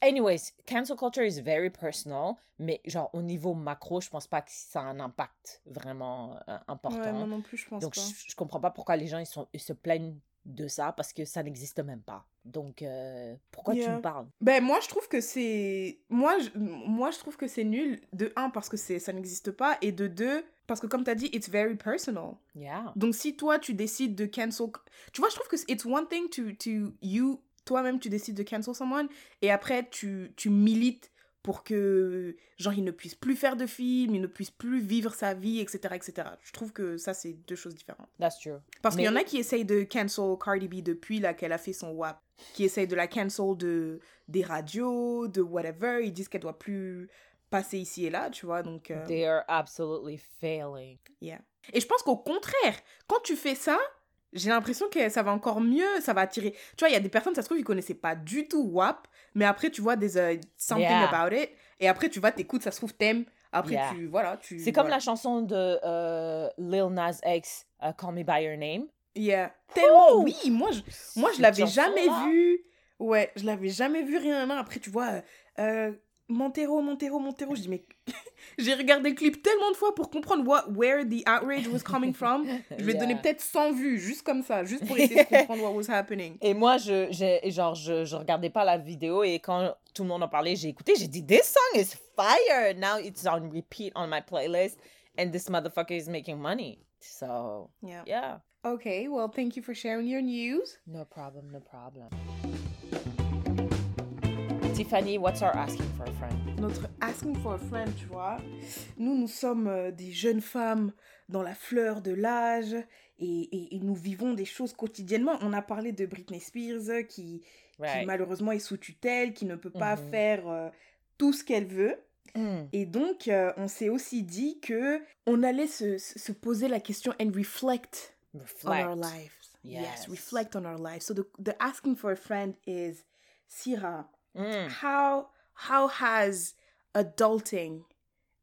Anyways, cancel culture is very personal, mais genre, au niveau macro, je pense pas que ça a un impact vraiment euh, important. Ouais, moi non plus, je pense Donc, pas. je, je comprends pas pourquoi les gens ils, sont, ils se plaignent de ça parce que ça n'existe même pas. Donc, euh, pourquoi tu me parles? Ben moi je trouve que c'est moi je... moi je trouve que c'est nul de un parce que c'est ça n'existe pas et de deux parce que comme tu as dit it's very personal. Yeah. Donc si toi tu décides de cancel tu vois je trouve que c'est- it's one thing to to you toi-même tu décides de cancel someone et après tu tu milites pour que genre il ne puisse plus faire de films, il ne puisse plus vivre sa vie etc etc. Je trouve que ça c'est deux choses différentes. That's true. Parce qu'il y en a qui essayent de cancel Cardi B depuis là qu'elle a fait son WAP, qui essayent de la cancel de des radios, de whatever. Ils disent qu'elle doit plus passer ici et là, tu vois. Donc, euh, They are absolutely failing. yeah. Et je pense qu'au contraire, quand tu fais ça, j'ai l'impression que ça va encore mieux, ça va attirer. Tu vois, il y a des personnes, ça se trouve, ils connaissaient pas du tout WAP, mais après tu vois des euh, something Yeah. about it, et après tu vas t'écoutes, ça se trouve t'aimes. Après Yeah. tu voilà, tu. C'est comme voilà. la chanson de euh, Lil Nas X, uh, Call Me By Your Name. Yeah. Tellement, Ouh! oui, moi je, moi je l'avais jamais vu. Ouais, je l'avais jamais vu rien. non. Après, tu vois, euh, euh, Montero, Montero, Montero. Je dis, mais j'ai regardé le clip tellement de fois pour comprendre what, where the outrage was coming from. Je vais Yeah. donner peut-être 100 vues, juste comme ça, juste pour essayer de comprendre what was happening. Et moi, je, genre, je, je regardais pas la vidéo et quand tout le monde en parlait, j'ai écouté, j'ai dit, This song is fire! Now it's on repeat on my playlist and this motherfucker is making money. So, Yeah. yeah. Okay, well, thank you for sharing your news. No problem, no problem. Tiffany, what's our asking for a friend? Notre asking for a friend, tu vois. Nous, nous sommes euh, des jeunes femmes dans la fleur de l'âge et, et- et nous vivons des choses quotidiennement. On a parlé de Britney Spears euh, qui, malheureusement est sous tutelle, qui ne peut pas Mhm. faire euh, tout ce qu'elle veut. Mm. Et donc, euh, on s'est aussi dit que on allait se, se se poser la question and reflect, on our lives. Yes. Yes. reflect on our lives. So the, the asking for a friend is Syrah, Mm. how how has adulting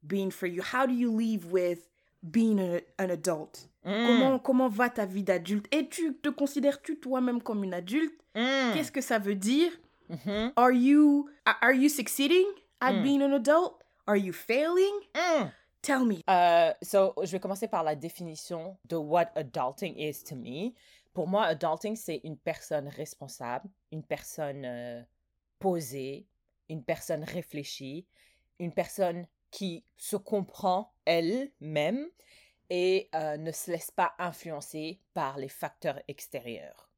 been for you? How do you leave with being a- an adult? Mm. Comment comment va ta vie d'adulte? Et tu te considères-tu toi-même comme une adulte? Mm. Qu'est-ce que ça veut dire? Mhm. Are you are you succeeding at Mm. being an adult? Are you failing? Tell me. Euh, so, je vais commencer par la définition de what adulting is to me. Pour moi, adulting, c'est une personne responsable, une personne euh, posée, une personne réfléchie, une personne qui se comprend elle-même et euh, ne se laisse pas influencer par les facteurs extérieurs.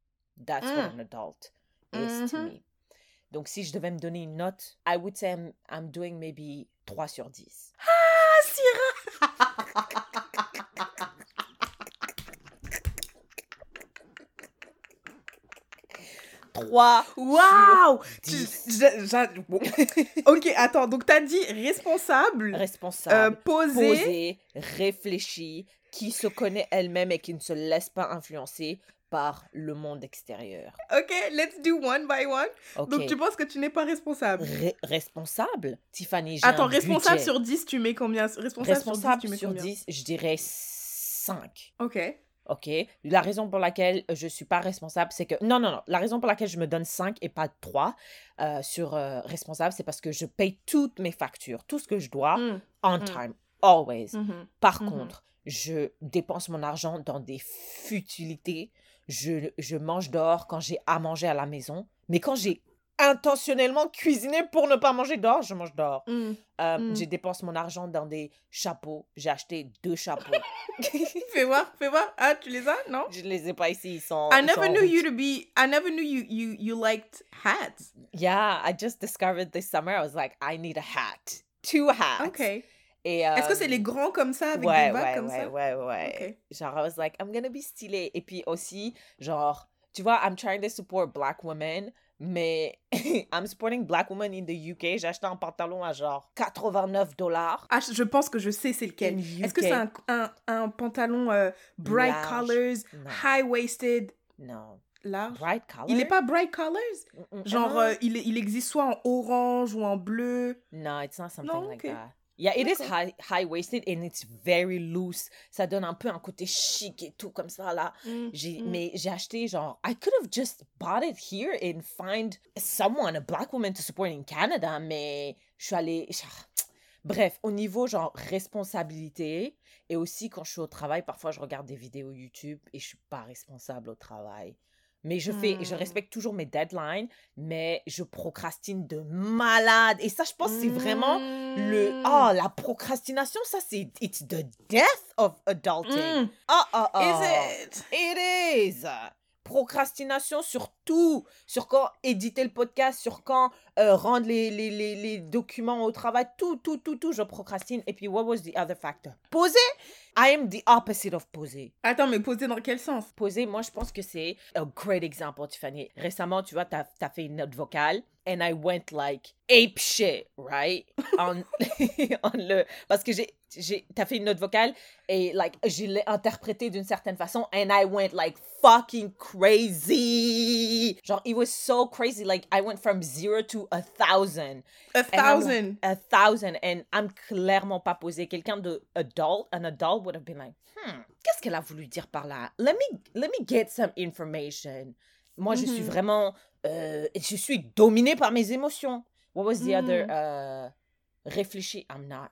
That's what an adult is to Mhm. me. Donc, si je devais me donner une note, I would say I'm, I'm doing maybe 3 sur 10. Ah, Syrah! 3 Waouh! Tu- ok, attends, donc t'as dit responsable, euh, responsable, posé. posée, réfléchie, qui se connaît elle-même et qui ne se laisse pas influencer par le monde extérieur. Ok, let's do one by one. Donc tu penses que tu n'es pas responsable? Responsable, Tiffany, Attends, un responsable budget. sur 10, tu mets combien? Responsable, responsable sur 10, tu sur mets combien? 10, je dirais 5. Ok. Ok? La raison pour laquelle je suis pas responsable, c'est que. Non, non, non. La raison pour laquelle je me donne 5 et pas 3 euh, sur euh, responsable, c'est parce que je paye toutes mes factures, tout ce que je dois, Mm, on Mm. time, always. mhm. Par Mhm. contre, je dépense mon argent dans des futilités. Je, je mange dehors quand j'ai à manger à la maison. Mais quand j'ai intentionnellement cuisiné pour ne pas manger dehors, je mange dehors. Mm. Euh, Mm. Je dépense mon argent dans des chapeaux. J'ai acheté deux chapeaux. Fais voir, fais voir. Ah, tu les as? Non? Je ne les ai pas ici. Ils sont. I never sont knew you to be. I never knew you you you liked hats. Yeah, I just discovered this summer. I was like, I need a hat. Two hats. Ok. Et, Est-ce que c'est euh, les grands comme ça avec ouais, des vagues ouais, comme ouais, ça? ouais, ouais. Genre, I was like, I'm gonna be stylée. Et puis aussi, genre, tu vois, I'm trying to support black women, mais I'm supporting black women in the UK. J'ai acheté un pantalon à genre 89 dollars. Ah, je- pense que je sais c'est lequel. Est-ce que c'est un, un, un pantalon euh, bright Large. colors, Non. high-waisted, Non. large? Bright color? Il est pas bright colors? Mm, mm, Genre, ah. euh, il, il existe soit en orange ou en bleu? No, it's not something Non, like that. Yeah, it is D'accord. high, high-waisted and it's very loose. Ça donne un peu un côté chic et tout comme ça là. J'ai, Mm. Mais j'ai acheté genre, I could have just bought it here and find someone, a black woman to support in Canada, mais je suis allée. Bref, au niveau genre responsabilité et aussi quand je suis au travail, parfois je regarde des vidéos YouTube et je suis pas responsable au travail. Mais je fais, je Hmm. respecte toujours mes deadlines, mais je procrastine de malade. Et ça, je pense, c'est vraiment le. Mm. Oh, la procrastination, ça, c'est. It's the death of adulting. Ah, ah, ah. Is it? It is. Procrastination sur tout. Sur quand éditer le podcast, sur quand euh, rendre les, les, les, les documents au travail. Tout, tout, tout, tout, je procrastine. Et puis, what was the other factor? Poser? I am the opposite of poser. Attends, mais posé dans quel sens? Poser, moi, je pense que c'est a great example, Tiffany. Récemment, tu vois, t'as as fait une note vocale. And I went like ape shit, right? En, en le, parce que j'ai, j'ai, t'as fait une note vocale et like, je l'ai interprétée d'une certaine façon. And I went like fucking crazy. Genre, it was so crazy. Like, I went from zero to a thousand. A thousand. A thousand. And I'm clairement pas posé. Quelqu'un de adult, an adult would have been like, hmm, qu'est-ce qu'elle a voulu dire par là? Let me, let me get some information. Moi, je suis Mhm. vraiment, euh, je suis dominée par mes émotions. What was the other? Mm. Euh, réfléchis, I'm not.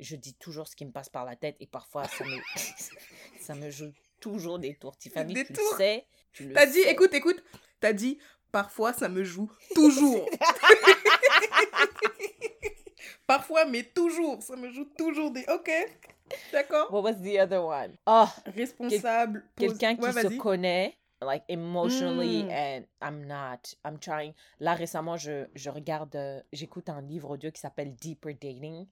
Je dis toujours ce qui me passe par la tête et parfois ça me, ça me joue toujours des tours. Tiffany, Des tu tours? le sais. Tu le T'as dit, écoute, écoute, t'as dit, parfois ça me joue toujours. parfois, mais toujours, ça me joue toujours des. Ok, d'accord. What was the other one? Oh, Responsable. quelqu'un qui se connaît like emotionally Mm. and I'm not I'm trying là récemment je, je regarde euh, j'écoute un livre audio qui s'appelle Deeper Dating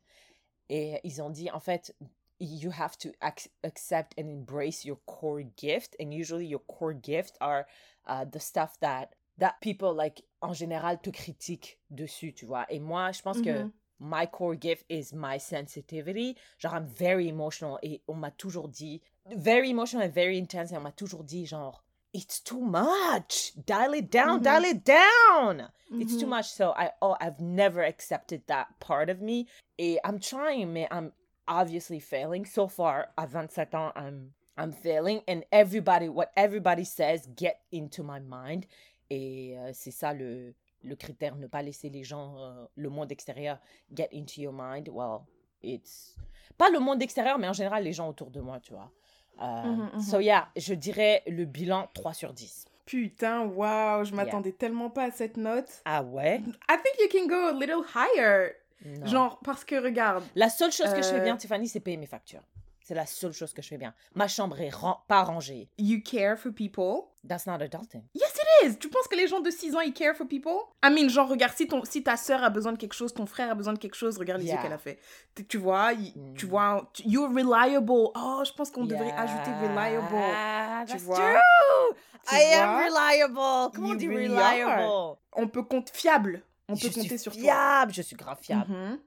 et ils ont dit en fait you have to ac- accept and embrace your core gift and usually your core gift are uh, the stuff that that people like en général te critiquent dessus tu vois et moi je pense que Mhm. my core gift is my sensitivity. Genre, I'm very emotional. Et on m'a toujours dit, very emotional and very intense. Et on m'a toujours dit, genre, it's too much. Dial it down, Mhm. dial it down. It's too much. So I oh I've never accepted that part of me. Et I'm trying, mais I'm obviously failing. So far, à 27 ans, I'm I'm failing. And everybody, what everybody says, get into my mind. Et euh, c'est ça le, le critère, ne pas laisser les gens, euh, le monde extérieur, get into your mind. Well, it's pas le monde extérieur, mais en général les gens autour de moi, tu vois. Euh. So yeah, je dirais le bilan 3 sur 10. Putain, waouh, je m'attendais tellement pas à cette note. Ah ouais? I think you can go a little higher. Non. Genre, parce que regarde, La seule chose que je fais Euh, bien, Tiffany, c'est payer mes factures. C'est la seule chose que je fais bien. Ma chambre est ran- pas rangée. you care for people? That's not adulting. Yes, is. Tu penses que les gens de 6 ans, ils care for people? I mean, genre, regarde, si, ton, si ta soeur a besoin de quelque chose, ton frère a besoin de quelque chose, regarde les Yeah. yeux qu'elle a fait. Tu, tu vois, y- Mm. tu vois, tu- you're reliable. Oh, je pense qu'on devrait ajouter reliable. Yeah, Tu that's vois? true. Tu I am vois? reliable. Comment on You dit really reliable? On peut compter fiable. On je peut compter sur toi. fiable. Je suis grave fiable. Mhm.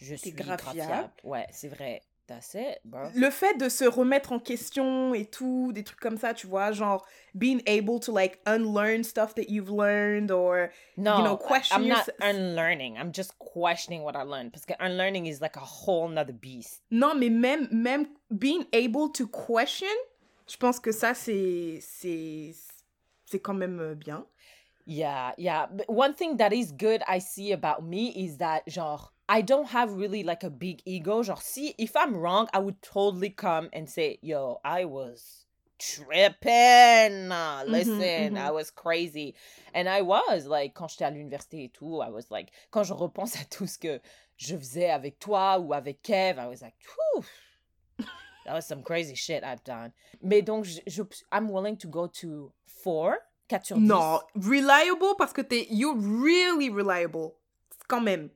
Je suis grave grave fiable. fiable. Ouais, c'est vrai. That's it, bro. Le fait de se remettre en question et tout, des trucs comme ça, tu vois, genre being able to like unlearn stuff that you've learned or No, know, question I'm not unlearning. I'm just questioning what I learned. Parce que unlearning is like a whole nother beast. Non, mais même, même being able to question, je pense que ça, c'est, c'est, c'est quand même euh, bien. Yeah, yeah. But one thing that is good I see about me is that genre I don't have really like a big ego. Genre si if I'm wrong, I would totally come and say, "Yo, I was tripping. Uh, Listen, I mhm. was crazy." And I was like quand j'étais à l'université et tout, I was like quand je repense à tout ce que je faisais avec toi ou avec Kev, I was like, Whew, that was some crazy shit I've done. Mais donc je, je- I'm willing to go to 4, 4 sur 10. Non, reliable parce que t'es, you're really reliable. Quand même.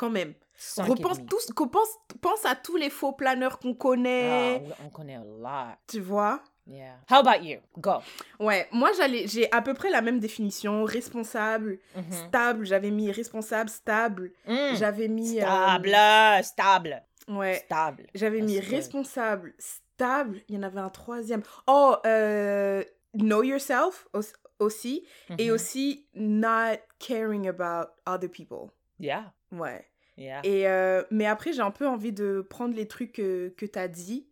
Quand même. Repense, tous, pense, pense à tous les faux planeurs qu'on connaît, oui, on connaît a lot. tu vois? Yeah. How about you? Go. Ouais, moi j'allais, j'ai à peu près la même définition. Responsable, Mhm. stable, j'avais mis responsable, stable. Mm. J'avais mis... euh, Stable, stable, ouais, stable. j'avais mis responsable, stable. Il y en avait un troisième. Oh, euh, know yourself aus- aussi. Et Mhm. aussi not caring about other people. Yeah, Ouais. yeah. Et euh, mais après, j'ai un peu envie de prendre les trucs que, que tu as dit.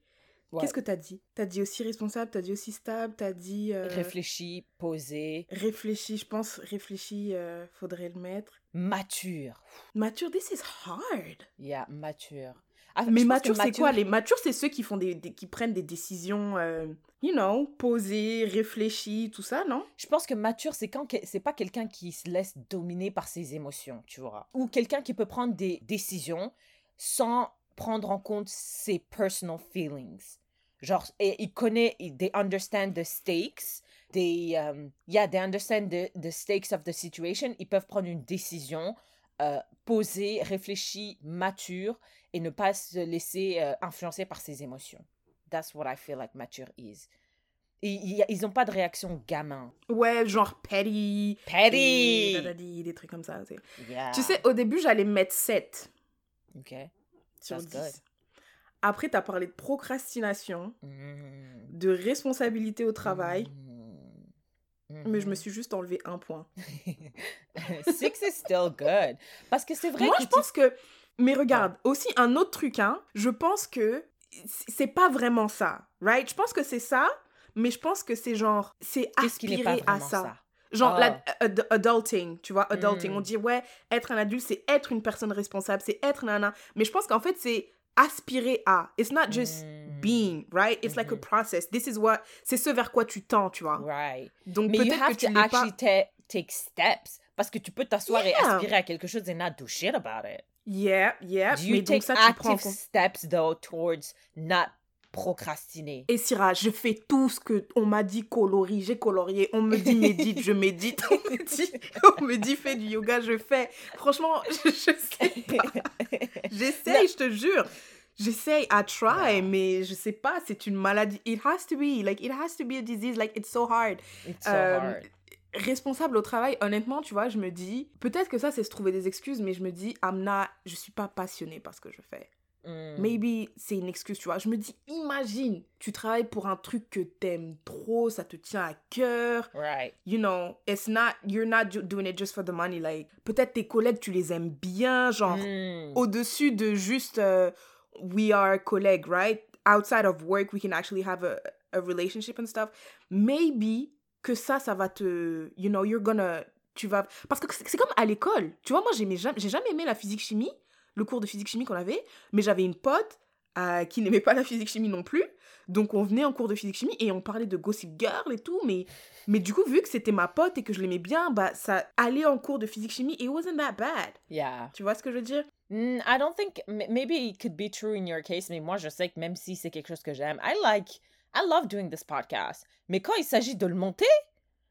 Ouais. Qu'est-ce que tu as dit? Tu as dit aussi responsable, tu as dit aussi stable, tu as dit euh, Réfléchi, posé, réfléchi, je pense réfléchi, euh, faudrait le mettre. mature. Mature, this is hard. Yeah, mature. Ah, Mais mature, c'est quoi? Les matures, c'est ceux qui font des, des- qui prennent des décisions, euh, you know, posées, réfléchies, tout ça, non? Je pense que mature, c'est quand c'est pas quelqu'un qui se laisse dominer par ses émotions, tu vois. Ou quelqu'un qui peut prendre des décisions sans prendre en compte ses personal feelings. Genre, et il connaît, they understand the stakes, they, um, yeah, they understand the, the stakes of the situation. Ils peuvent prendre une décision euh, posée, réfléchie, mature, et ne pas se laisser euh, influencer par ses émotions. That's what I feel like mature is. Et ils n'ont pas de réaction gamin. Ouais, genre petty. Petty! et des trucs comme ça. tu sais. Yeah. Tu sais, au début, j'allais mettre 7 Ok. sur That's 10. good. Après, tu as parlé de procrastination, Mm. de responsabilité au travail, Mm. Mais je me Mhm. suis juste enlevé un point. Six is still good. Parce que c'est vrai Moi, que je tu- pense que. Mais regarde, aussi un autre truc, hein. Je pense que c'est pas vraiment ça, right? Je pense que c'est ça, mais je pense que c'est genre. C'est n'est pas aspirer à ça. ça? Genre, Oh. la- ad- adulting, tu vois, adulting. Mm. On dit, ouais, être un adulte, c'est être une personne responsable, c'est être nana. Mais je pense qu'en fait, c'est aspirer à. It's not just Mm. Being, right? It's like a Mhm. process. This is what. C'est ce vers quoi tu tends, tu vois. Right. Donc Mais you peut-être que have tu to l'es pas. actually ta- take steps. Parce que tu peux t'asseoir et Yeah. aspirer à quelque chose et not do shit about it. Yeah, yeah. Do Mais you donc take ça, tu prends en active compte. steps, though, towards not procrastiner? Et Syrah, je fais tout ce que on m'a dit colorie, j'ai colorié. On me dit médite, je médite. On me dit, on me dit fais du yoga, je fais. Franchement, je, je sais pas. J'essaye, je te jure. J'essaye, I try, Yeah. mais je sais pas, c'est une maladie. It has to be, like, it has to be a disease, like, it's so hard. It's so Euh, hard. Responsable au travail, honnêtement, tu vois, je me dis, peut-être que ça, c'est se trouver des excuses, mais je me dis, I'm not, je suis pas passionnée par ce que je fais. Mm. Maybe c'est une excuse, tu vois. Je me dis, imagine, tu travailles pour un truc que t'aimes trop, ça te tient à cœur. Right. You know, it's not, you're not doing it just for the money. Like, peut-être tes collègues, tu les aimes bien, genre, Mm. au-dessus de juste, euh, we are colleagues, right? Outside of work, we can actually have a, a relationship and stuff. Maybe que ça, ça va te, you know, you're gonna, tu vas, parce que c'est comme à l'école. Tu vois, moi, j'aimais jamais, j'ai jamais aimé la physique-chimie, le cours de physique-chimie qu'on avait, mais j'avais une pote euh, qui n'aimait pas la physique-chimie non plus. Donc, on venait en cours de physique-chimie et on parlait de Gossip Girl et tout, mais, mais du coup, vu que c'était ma pote et que je l'aimais bien, bah, ça allait en cours de physique-chimie et it wasn't that bad. Yeah. Tu vois ce que je veux dire? Mm, I don't think maybe it could be true in your case, mais moi je sais que même si c'est quelque chose que j'aime, I like, I love doing this podcast. Mais quand il s'agit de le monter,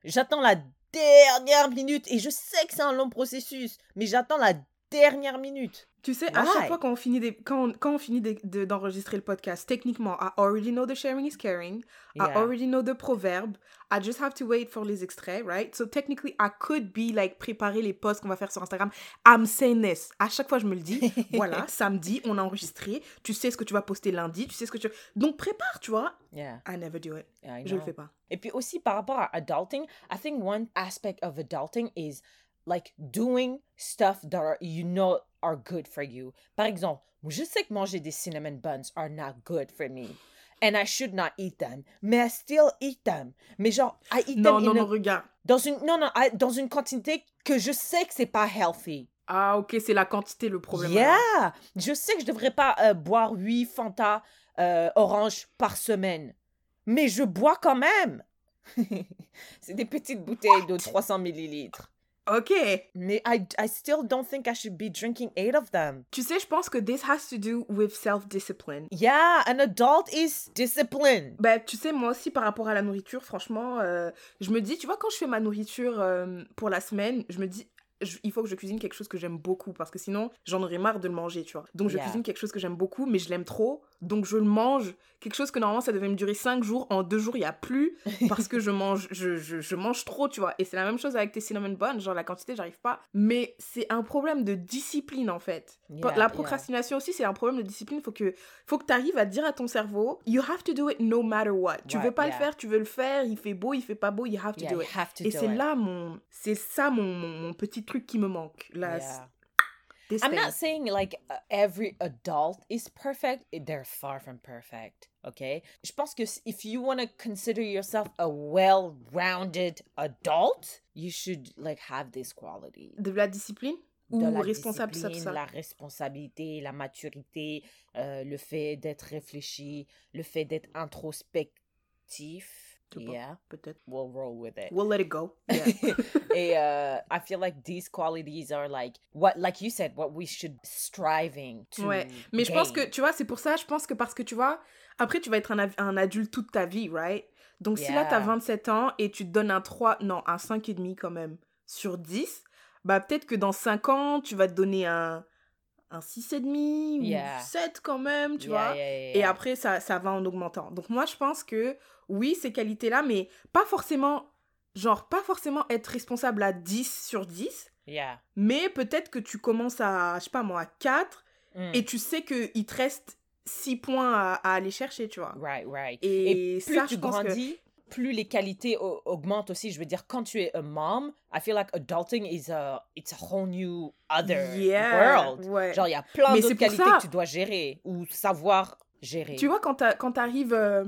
j'attends la dernière minute et je sais que c'est un long processus, mais j'attends la dernière minute. Tu sais, à chaque fois quand on finit, des, quand on, quand on finit de- de- d'enregistrer le podcast, techniquement, I already know the sharing is caring. I Yeah. already know the proverbe. I just have to wait for les extraits, right? So technically, I could be like préparer les posts qu'on va faire sur Instagram. I'm saying this. À chaque fois, je me le dis. voilà, samedi, on a enregistré. Tu sais ce que tu vas poster lundi. Tu sais ce que tu. Donc prépare, tu vois. Yeah, I never do it. yeah, I Je le fais pas. Et puis aussi par rapport à adulting, I think one aspect of adulting is like doing stuff that are, you know are good for you. Par exemple, je sais que manger des cinnamon buns are not good for me. And I should not eat them. Mais I still eat them. Mais genre, I eat Non, them non, in a- non, regarde. dans une non non I- dans une quantité que je sais que c'est pas healthy. Ah, ok, c'est la quantité le problème. Yeah, je sais que je devrais pas euh, boire 8 Fanta euh, orange par semaine, mais je bois quand même. c'est des petites bouteilles de 300 millilitres. Ok. Mais I, I still don't think I should be drinking eight of them. Tu sais, je pense que this has to do with self-discipline. Yeah, an adult is disciplined. Bah, tu sais, moi aussi, par rapport à la nourriture, franchement, euh, je me dis, tu vois, quand je fais ma nourriture euh, pour la semaine, je me dis, je- il faut que je cuisine quelque chose que j'aime beaucoup, parce que sinon, j'en aurais marre de le manger, tu vois. Donc, je Yeah. cuisine quelque chose que j'aime beaucoup, mais je l'aime trop, donc je le mange. Quelque chose que normalement, ça devait me durer 5 jours, en 2 jours, il n'y a plus, parce que je mange, je, je, je mange trop, tu vois. Et c'est la même chose avec tes cinnamon buns, genre la quantité, j'arrive pas. Mais c'est un problème de discipline, en fait. Yeah, la yeah. procrastination aussi, c'est un problème de discipline. Faut que, faut que tu arrives à dire à ton cerveau, you have to do it no matter what. Tu veux pas yeah. le faire, tu veux le faire, il fait beau, il fait pas beau, you have to do it. to Et c'est là mon, c'est ça mon, mon, petit truc qui me manque. Là, this I'm thing. not saying like uh, every adult is perfect. They're far from perfect. Okay? Je pense que if you want to consider yourself a well-rounded adult, you should like have this quality. De la discipline? Ou de la responsable ça, ça. la responsabilité, la maturité, euh, le fait d'être réfléchi, le fait d'être introspectif. Yeah, Peut-être. we'll roll with it. We'll let it go. Yeah. Et uh, I feel like these qualities are like what, like you said, what we should striving to. Ouais, Mais je pense que, tu vois, c'est pour ça, je pense que parce que, tu vois, après, tu vas être un, un adulte toute ta vie, right? Donc, si là, t'as Yeah. 27 ans et tu te donnes un 3, non, un 5,5 quand même, sur 10, bah peut-être que dans 5 ans, tu vas te donner un, un 6,5 ou Yeah. 7 quand même, tu Yeah, vois? yeah, Et après, ça, ça va en augmentant. Donc, moi, je pense que, oui, ces qualités-là, mais pas forcément, genre, pas forcément être responsable à 10 sur 10, Yeah. mais peut-être que tu commences à, je sais pas moi, à 4, Mm. et tu sais qu'il te reste 6 points à, à aller chercher, tu vois? Right, right. Et, plus ça, tu je pense que... plus les qualités au- augmentent aussi. Je veux dire, quand tu es a mom, I feel like adulting is a, it's a whole new other Yeah, world. ouais. Genre, il y a plein d'autres qualités ça. que tu dois gérer ou savoir gérer. Tu vois, quand quand t'arrives euh,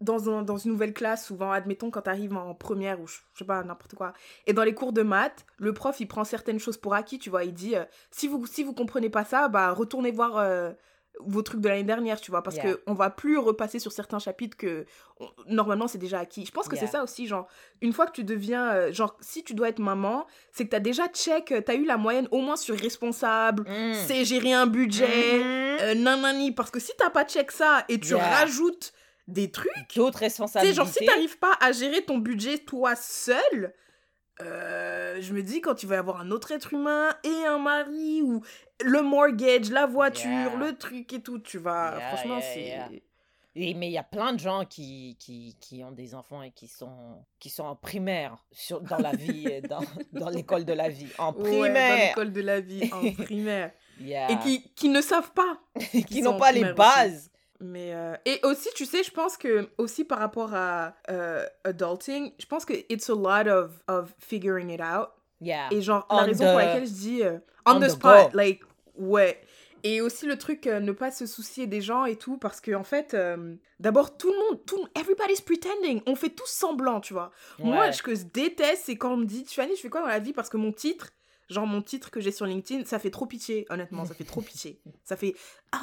dans, un- dans une nouvelle classe, souvent, admettons, quand t'arrives en première ou je, je sais pas, n'importe quoi, et dans les cours de maths, le prof, il prend certaines choses pour acquis, tu vois, il dit, euh, si, vous, si vous comprenez pas ça, bah, retournez voir euh, vos trucs de l'année dernière, tu vois, parce Yeah. que on va plus repasser sur certains chapitres que on- normalement c'est déjà acquis. Je pense que Yeah. c'est ça aussi, genre, une fois que tu deviens, euh, genre, si tu dois être maman, c'est que t'as déjà check, euh, t'as eu la moyenne au moins sur responsable, Mm. c'est gérer un budget, Mhm. euh, nanani, parce que si t'as pas check ça et tu Yeah. rajoutes des trucs, D'autres responsabilités. genre si t'arrives pas à gérer ton budget toi seul, euh, je me dis quand tu vas avoir un autre être humain et un mari ou le mortgage, la voiture, Yeah. le truc et tout, tu vas, Yeah, franchement yeah, c'est... Et- mais il y a plein de gens qui, qui, qui ont des enfants et qui sont, qui sont en primaire sur, dans la vie, dans, dans l'école de la vie. En Ouais, dans primaire. l'école de la vie, en primaire. Yeah. Et qui, qui ne savent pas. qui n'ont pas les bases. Mais euh, et aussi, tu sais, je pense que aussi par rapport à euh, adulting, je pense que it's a lot of of figuring it out. Yeah. Et genre la raison pour laquelle je dis euh, on, the, spot, like ouais. Et aussi le truc ne pas se soucier des gens et tout parce que en fait d'abord tout le monde tout everybody's pretending, on fait tous semblant, tu vois. Moi ce que je déteste c'est quand on me dit Fanny, je fais quoi dans la vie? Parce que mon titre Genre mon titre que j'ai sur LinkedIn, ça fait trop pitié, honnêtement, ça fait trop pitié. Ça fait ah,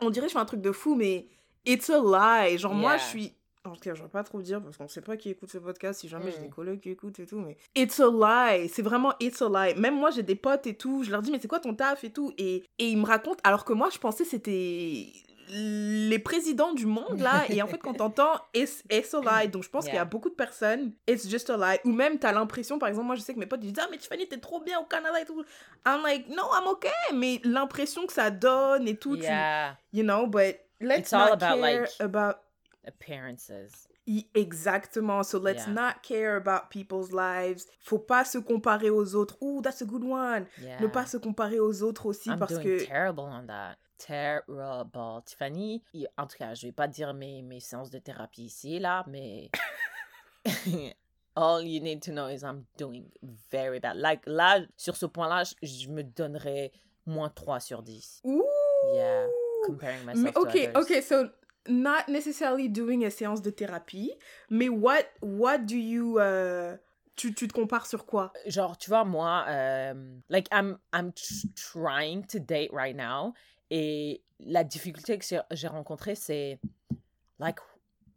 on dirait que je fais un truc de fou mais it's a lie. Genre moi je suis en tout cas, je vais pas trop dire parce qu'on sait pas qui écoute ce podcast, si jamais j'ai des mm. collègues qui écoutent et tout, mais it's a lie. C'est vraiment it's a lie. Même moi, j'ai des potes et tout, je leur dis, mais c'est quoi ton taf et tout, et, et ils me racontent, alors que moi, je pensais c'était les présidents du monde là et en fait quand t'entends it's, it's a lie donc je pense qu'il y a beaucoup de personnes it's just a lie ou même t'as l'impression par exemple moi je sais que mes potes disent ah mais Tiffany t'es trop bien au Canada et tout I'm like no I'm okay mais l'impression que ça donne et tout yeah. tu, you know but let's It's not all about, care like, about appearances Exactement. So let's not care about people's lives. Faut pas se comparer aux autres. Oh, that's a good one. Ne pas se comparer aux autres aussi I'm parce doing que. terrible on that terrible. Tiffany, en tout cas, je vais pas dire mes, mes séances de thérapie ici, là, mais all you need to know is I'm doing very bad. Like, là, sur ce point-là, je, me donnerais moins 3 sur 10. Ouh! Yeah, comparing myself mais, okay, okay, so not necessarily doing a séance de thérapie, mais what, what do you... Uh, tu, tu, te compares sur quoi? Genre, tu vois, moi, um, like, I'm, I'm trying to date right now. Et la difficulté que j'ai rencontrée, c'est, like,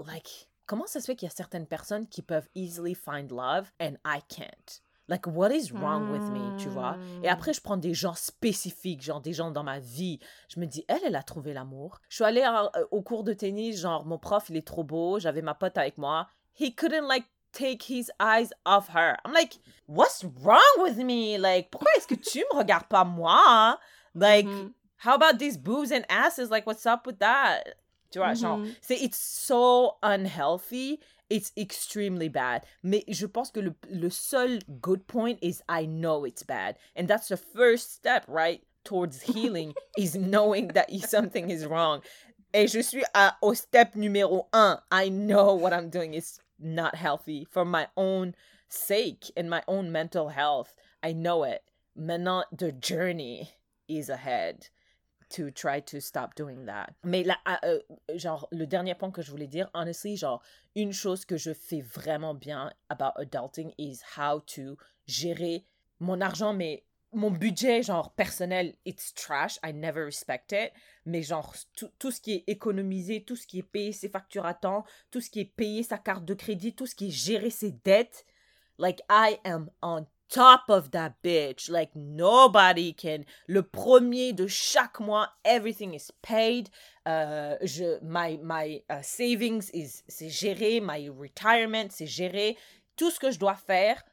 like, comment ça se fait qu'il y a certaines personnes qui peuvent easily find love and I can't? Like, what is wrong with me, tu vois? Et hmm. après, je prends des gens spécifiques, genre des gens dans ma vie. Je me dis, elle, elle a trouvé l'amour. Je suis allée euh, au cours de tennis, genre, mon prof, il est trop beau, j'avais ma pote avec moi. He couldn't, like, take his eyes off her. I'm like, what's wrong with me? Like, pourquoi est-ce que tu me regardes pas moi? Like, mm-hmm. How about these boobs and asses? Like, what's up with that? Tu vois, genre, c'est it's so unhealthy. It's extremely bad. Mais je pense que le, le seul good point is I know it's bad. And that's the first step, right? Towards healing is knowing that something is wrong. Et je suis à, au step numéro un. I know what I'm doing is not healthy for my own sake and my own mental health. I know it. Maintenant, the journey is ahead to try to stop doing that. Mais là, ah, euh, genre, le dernier point que je voulais dire, honestly, genre, une chose que je fais vraiment bien about adulting is how to gérer mon argent, mais mon budget, genre, personnel, it's trash. I never respect it. Mais genre, tout, ce qui est économisé, tout ce qui est payé ses factures à temps, tout ce qui est payé sa carte de crédit, tout ce qui est gérer ses dettes, like, I am on top of that bitch. Like nobody can. Le premier de chaque mois, everything is paid. Uh, je, my my uh, savings is c'est géré, my retirement c'est géré. Tout ce que je dois faire,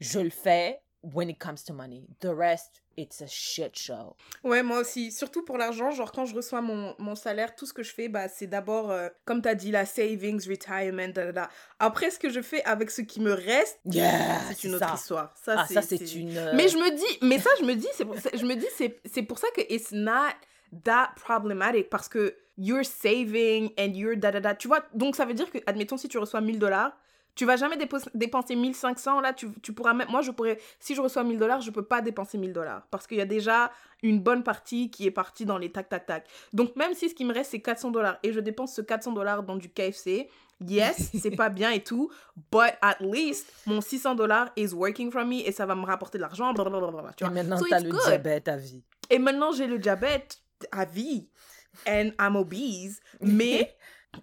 je le fais when it comes to money. The rest, it's a shit show. Ouais, moi aussi. Surtout pour l'argent, genre quand je reçois mon, mon salaire, tout ce que je fais, bah, c'est d'abord, euh, comme tu as dit, la savings, retirement, da, da, Après, ce que je fais avec ce qui me reste, c'est une autre histoire. Ça, ah, c'est une... Euh, mais je me dis, mais ça, je me dis, c'est pour, je me dis, c'est pour ça que it's not that problematic parce que you're saving and you're da da da. Tu vois, donc ça veut dire que, admettons, si tu reçois 1000 dollars, tu vas jamais dépenser 1500, là, tu, tu, pourras même... Moi, je pourrais... Si je reçois 1000 dollars, je peux pas dépenser 1000 dollars. Parce qu'il y a déjà une bonne partie qui est partie dans les tac, tac, tac. Donc, même si ce qui me reste, c'est 400 dollars et je dépense ce 400 dollars dans du KFC, yes, c'est pas bien et tout, but at least, mon 600 dollars is working for me et ça va me rapporter de l'argent, Et maintenant, tu as le diabète à vie. Et maintenant, j'ai le diabète à vie. And I'm obese. Mais...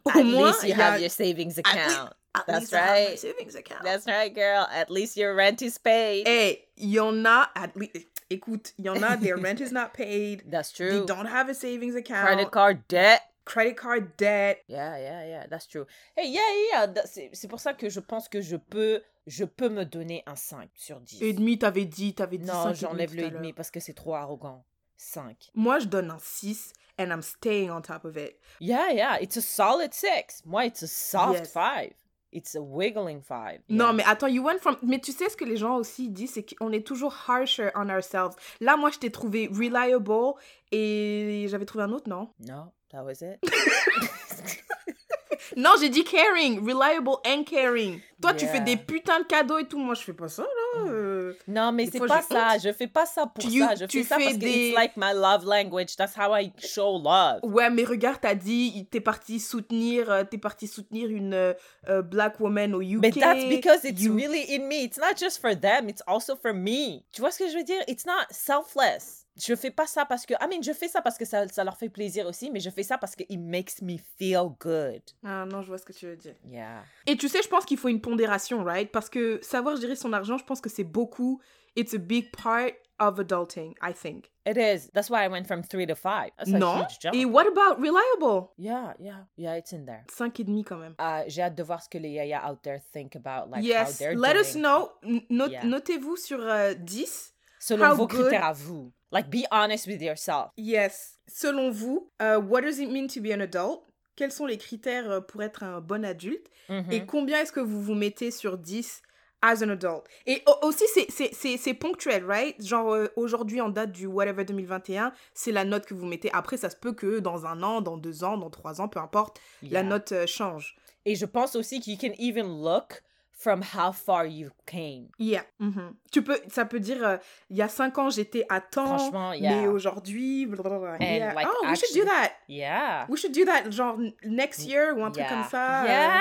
Au moins, you have your savings account. That's right. savings account. That's right, girl. At least your rent is paid. Hey, y en a at least. Écoute, y en a, their rent is not paid. That's true. They don't have a savings account. Credit card debt. Credit card debt. Yeah, yeah, yeah. That's true. Hey, yeah, yeah. C'est pour ça que je pense que je peux, je peux me donner un 5 sur 10. Et demi, t'avais dit, t'avais dit Non, j'enlève le et demi parce que c'est trop arrogant. 5. Moi, je donne un 6 and I'm staying on top of it. Yeah, yeah. It's a solid 6. Moi, it's a soft 5. It's a wiggling five. Non, mais attends, you went from. Mais tu sais ce que les gens aussi disent, c'est qu'on est toujours harsher on ourselves. Là, moi, je t'ai trouvé reliable et j'avais trouvé un autre, non? No, that was it. Non, j'ai dit caring, reliable and caring. Toi, tu fais des putains de cadeaux et tout. Moi, je fais pas ça, là. euh. Non, mais c'est pas ça. Je fais pas ça pour Tu- ça. Je tu fais ça fais parce que des- it's like my love language. That's how I show love. Ouais, mais regarde, t'as dit, t'es parti soutenir, euh, t'es parti soutenir une euh, black woman au UK. But that's because it's You- really in me. It's not just for them, it's also for me. Tu vois ce que je veux dire? It's not selfless. Je fais pas ça parce que, I mean, je fais ça parce que ça, ça leur fait plaisir aussi, mais je fais ça parce que it makes me feel good. Ah non, je vois ce que tu veux dire. Yeah. Et tu sais, je pense qu'il faut une pondération, right? Parce que savoir gérer son argent, je pense que c'est beaucoup. It's a big part of adulting, I think. It is. That's why I went from three to five. That's a non? huge jump. Et what about reliable? Yeah, yeah, yeah, it's in there. Cinq et demi quand même. Uh, j'ai hâte de voir ce que les yaya out there think about like how yes, they're let us doing. know. Note- Yeah. Notez-vous sur euh, 10. Selon how vos good- critères à vous. Like, be honest with yourself. Yes. Selon vous, euh, what does it mean to be an adult? Quels sont les critères euh, pour être un bon adulte? Mhm. Et combien est-ce que vous vous mettez sur 10 as an adult? Et au- aussi, c'est- ponctuel, right? Genre, euh, aujourd'hui, en date du whatever 2021, c'est la note que vous mettez. Après, ça se peut que dans un an, dans deux ans, dans trois ans, peu importe, la note change. Et je pense aussi que you can even look from how far you came. Yeah. Mhm. Tu peux, ça peut dire, euh, il y a cinq ans, j'étais à temps, Franchement, mais yeah. aujourd'hui, Yeah. like, oh, we should do that. Yeah. We should do that, genre next year ou un truc Yeah. comme ça. euh.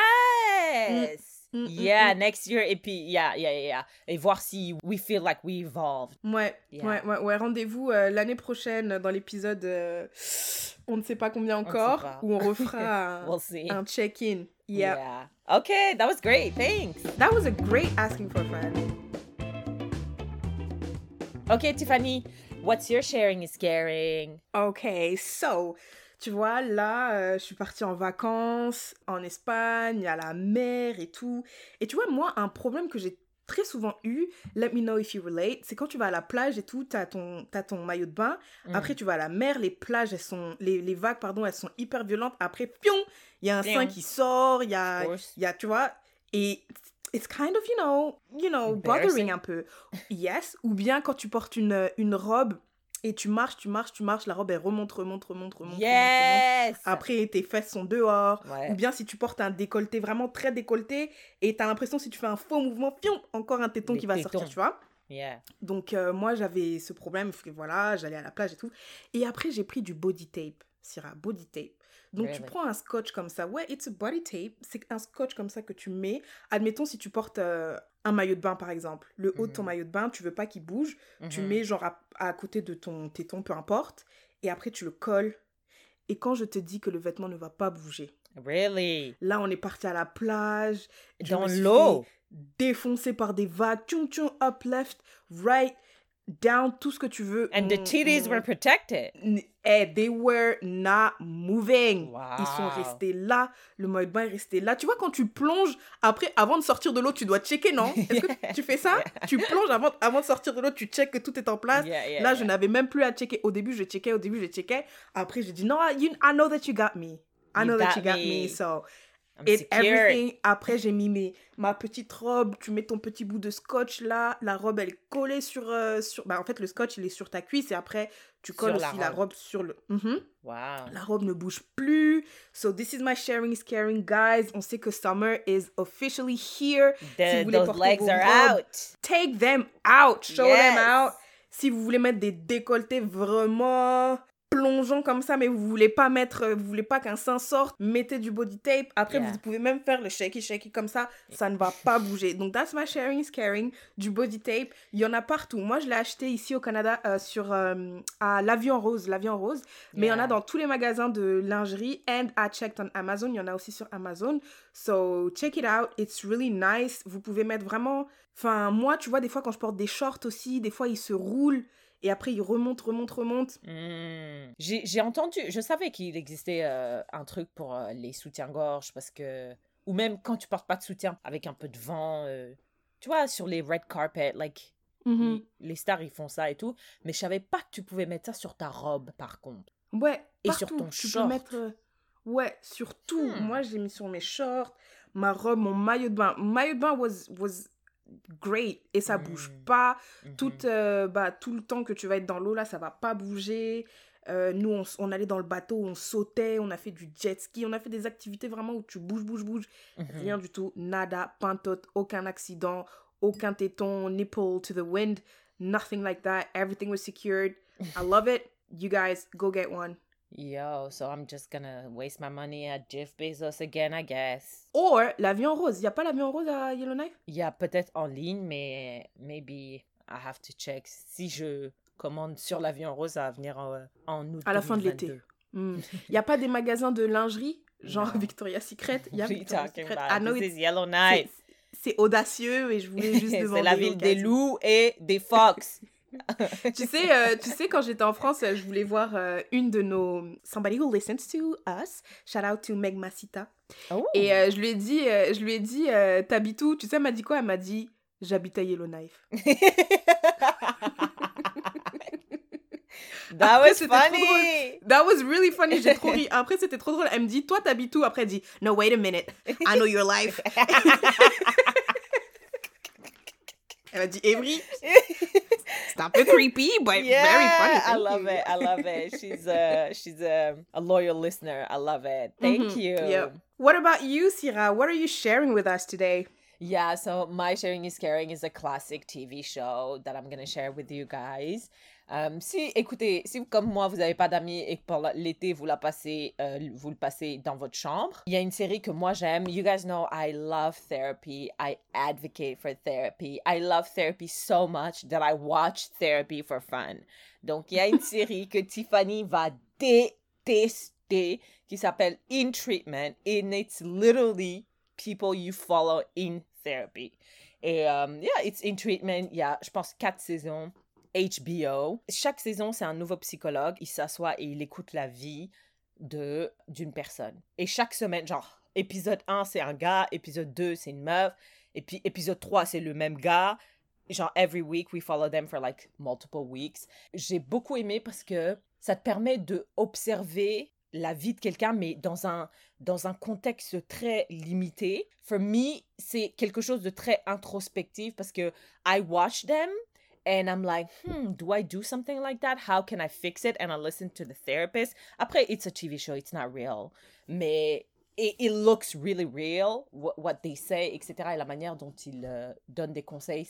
Yes. Mm, mm, yeah, mm. next year. Et puis, yeah, yeah, yeah, yeah. Et voir si we feel like we evolved. Ouais, Yeah. ouais, ouais, ouais. Rendez-vous euh, l'année prochaine dans l'épisode euh, on ne sait pas combien encore, pas. où on refera un, We'll see. un check-in. Yeah. Yeah. Okay, that was great. Thanks. That was a great asking for a friend. Okay, Tiffany, what's your sharing is caring? Ok, so, tu vois, là, euh, je suis partie en vacances en Espagne, à la mer et tout. Et tu vois, moi, un problème que j'ai très souvent eu, let me know if you relate, c'est quand tu vas à la plage et tout, t'as ton, t'as ton maillot de bain, Mm. après tu vas à la mer, les plages, elles sont, les, les vagues, pardon, elles sont hyper violentes, après, pion, il y a un Pion. sein qui sort, il y a, y a, tu vois, et it's kind of, you know, you know, bothering un peu. Yes, ou bien quand tu portes une, une robe et tu marches, tu marches, tu marches, la robe elle remonte, remonte, remonte, remonte. remonte, remonte. Yes. Après tes fesses sont dehors. Ouais. Ou bien si tu portes un décolleté vraiment très décolleté et t'as l'impression si tu fais un faux mouvement, pion, encore un téton qui va tétons. sortir, tu vois? Yeah. Donc euh, moi j'avais ce problème, que voilà, j'allais à la plage et tout. Et après j'ai pris du body tape, Syrah, body tape. Donc tu prends un scotch comme ça, ouais, it's a body tape, c'est un scotch comme ça que tu mets. Admettons si tu portes euh, un maillot de bain par exemple, le haut de ton Mhm. maillot de bain, tu veux pas qu'il bouge, tu Mhm. mets genre à, à côté de ton téton, peu importe, et après tu le colles. Et quand je te dis que le vêtement ne va pas bouger, Really? là on est parti à la plage, Dans l'eau? défoncé par des vagues, tchung tchung, up, left, right, down, tout ce que tu veux. And the On- titties were protected. N- Eh, they were not moving. Ils sont Wow. restés là. Le maillot de bain est resté là. Tu vois, quand tu plonges, après, avant de sortir de l'eau, tu dois checker, non? Est-ce que tu fais ça? Tu plonges avant, avant de sortir de l'eau, tu checkes que tout est en place. Yeah, yeah, là, je n'avais même plus à checker. Au début, je checkais. Au début, je checkais. Après, j'ai dit, non, you, I know that you got me. I You know that got you got me. me. So, I'm secured. everything. Après, j'ai mis mes, ma petite robe. Tu mets ton petit bout de scotch là. La robe, elle est collée sur. euh, sur... Bah, en fait, le scotch, il est sur ta cuisse. Et après, tu colles aussi la robe. robe sur le. Mhm. Wow. La robe ne bouge plus. So, this is my sharing is caring, guys. On sait que summer is officially here. The, vous voulez those porter legs are robes, out. Take them out. Show them out. Si vous voulez mettre des décolletés vraiment plongeants comme ça, mais vous voulez pas mettre, euh, vous voulez pas qu'un sein sorte, mettez du body tape. Après, Yeah. vous pouvez même faire le shaky shaky comme ça, ça ne va pas bouger. Donc, that's my sharing is caring. Du body tape, il y en a partout. Moi, je l'ai acheté ici au Canada euh, sur euh, à l'avion rose, l'avion rose. Mais il y en a dans tous les magasins de lingerie. And I checked on Amazon. Il y en a aussi sur Amazon. So, check it out. It's really nice. Vous pouvez mettre vraiment... Enfin, moi, tu vois, des fois, quand je porte des shorts aussi, des fois, ils se roulent. Et après, ils remontent, remontent, remontent. Hmm. J'ai entendu, je savais qu'il existait euh, un truc pour euh, les soutiens-gorge parce que. Ou même quand tu portes pas de soutien avec un peu de vent. euh, tu vois, sur les red carpet, like. Mhm. Les stars, ils font ça et tout. Mais je savais pas que tu pouvais mettre ça sur ta robe, par contre. Ouais, Et partout. sur ton tu short. peux mettre... Ouais, sur tout. Hmm. Moi, j'ai mis sur mes shorts, ma robe, mon maillot de bain. Maillot de bain was, was great et ça bouge Mm. pas. Mhm. Tout, euh, bah, tout le temps que tu vas être dans l'eau, là, ça va pas bouger. Euh, nous, on, allait dans le bateau, on sautait, on a fait du jet ski, on a fait des activités vraiment où tu bouges, bouges, bouges. Mhm. Rien du tout, nada, pantote, aucun accident, aucun téton, nipple to the wind, nothing like that. Everything was secured. I love it. You guys, go get one. Yo, so I'm just gonna waste my money at Jeff Bezos again, I guess. Or l'avion rose. Y a pas l'avion rose à Yellowknife? Il y a peut-être en ligne, mais maybe I have to check. Si je commande sur l'avion rose, va venir en, en août. À la fin de l'été. 2022. Hmm. Y a pas des magasins de lingerie, genre Non. Victoria's Secret? Y a Victoria's Secret. about? I know This it's- is Yellowknife. c'est- audacieux et je voulais juste demander. C'est la ville des loups et des fox. tu sais, euh, tu sais, quand j'étais en France, euh, je voulais voir euh, une de nos somebody who listens to us. Shout out to Meg Masita. Oh. Et euh, je lui ai dit, je lui ai dit, t'habites où? Tu sais, elle m'a dit quoi? Elle m'a dit, j'habite à Yellowknife. That Après, was funny. That was really funny. J'ai trop ri. Après, c'était trop drôle. Elle me dit, toi, t'habites où? Après, elle dit, no, wait a minute. I know your life. Elle m'a dit, Evry? C'est un creepy, but yeah, very funny. Thank I love you. it. I love it. She's a she's a, a loyal listener. I love it. Thank Mhm. you. Yep. What about you, Sira? What are you sharing with us today? Yeah, so My Sharing is Caring is a classic TV show that I'm gonna share with you guys. Um, si, écoutez, si comme moi, vous n'avez pas d'amis et que pendant l'été, vous la passez, euh, vous le passez dans votre chambre, il y a une série que moi j'aime. You guys know I love therapy. I advocate for therapy. I love therapy so much that I watch therapy for fun. Donc, il y a une série que Tiffany va détester qui s'appelle In Treatment. And it's literally people you follow in therapy. Et um, yeah, it's in treatment. Il y a, je pense, quatre saisons. HBO. Chaque saison, c'est un nouveau psychologue. Il s'assoit et il écoute la vie de d'une personne. Et chaque semaine, genre, épisode 1, c'est un gars. Épisode 2, c'est une meuf. Et puis épisode 3, c'est le même gars. Genre, every week, we follow them for like multiple weeks. J'ai beaucoup aimé parce que ça te permet de observer la vie de quelqu'un, mais dans un, dans un contexte très limité. For me, c'est quelque chose de très introspectif parce que I watch them and I'm like, hmm, do I do something like that? How can I fix it? And I listen to the therapist. Après, it's a TV show, it's not real. Mais it, it looks really real, what, what they say, etc. Et la manière dont ils euh, donnent des conseils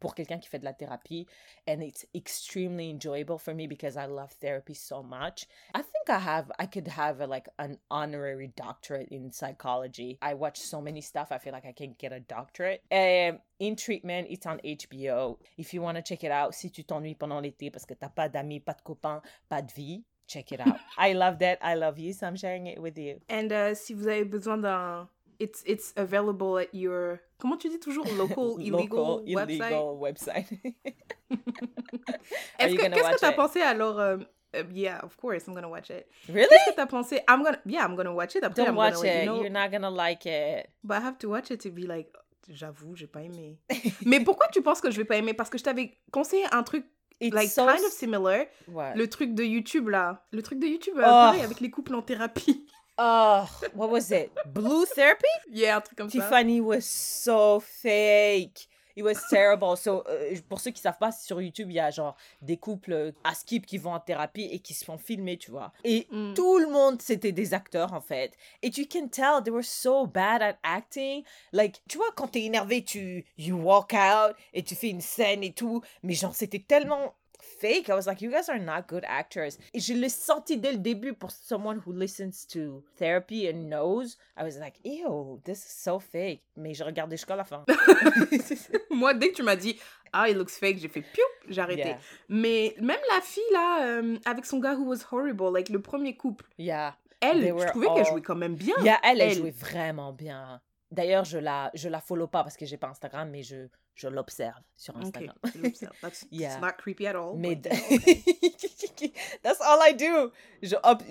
pour quelqu'un qui fait de la thérapie. And it's extremely enjoyable for me because I love therapy so much. I think I have, I could have a, like an honorary doctorate in psychology. I watch so many stuff, I feel like I can get a doctorate. Um, in Treatment, it's on HBO. If you want to check it out, si tu t'ennuies pendant l'été parce que t'as pas d'amis, pas de copains, pas de vie, check it out. I love that. I love you, so I'm sharing it with you. And uh, si vous avez besoin d'un... It's, it's available at your... Comment tu dis toujours? Local, illegal, Local, website? illegal website? Are Est-ce you que, qu'est-ce que watch t'as pensé alors? euh, euh, yeah, of course, I'm gonna watch it. really? Qu'est-ce que t'as pensé? I'm gonna... Yeah, I'm gonna watch it. Après, Don't I'm watch gonna, it. you know. You're not gonna like it. But I have to watch it to be like... J'avoue, j'ai pas aimé. Mais pourquoi tu penses que je vais pas aimer? Parce que je t'avais conseillé un truc It's like so kind of similar. What? Le truc de YouTube là. Le truc de YouTube, euh, Oh. pareil, avec les couples en thérapie. Oh, what was it? Blue therapy? yeah, un truc comme ça. Tiffany was so fake. It was terrible. So, euh, pour ceux qui savent pas, sur YouTube, il y a genre des couples euh, à skip qui vont en thérapie et qui se font filmer, tu vois. Et Mm. tout le monde, c'était des acteurs, en fait. Et tu can tell they were so bad at acting. Like, tu vois, quand t'es énervé, tu you walk out et tu fais une scène et tout. Mais genre, c'était tellement fake. I was like, you guys are not good actors. Et je l'ai senti dès le début pour someone who listens to therapy and knows. I was like, ew, this is so fake. Mais j'ai regardé jusqu'à la fin. Moi, dès que tu m'as dit, ah, it looks fake, j'ai fait piou, j'ai arrêté. Yeah. Mais même la fille là, euh, avec son gars who was horrible, like le premier couple, Yeah. elle, They je trouvais qu'elle jouait quand même bien. Yeah, elle, elle Elle. jouait vraiment bien. D'ailleurs, je la, je la follow pas parce que j'ai pas Instagram, mais je, je l'observe sur Instagram. l'observe. That's, Yeah. not creepy at all. Mais okay. that's all I do.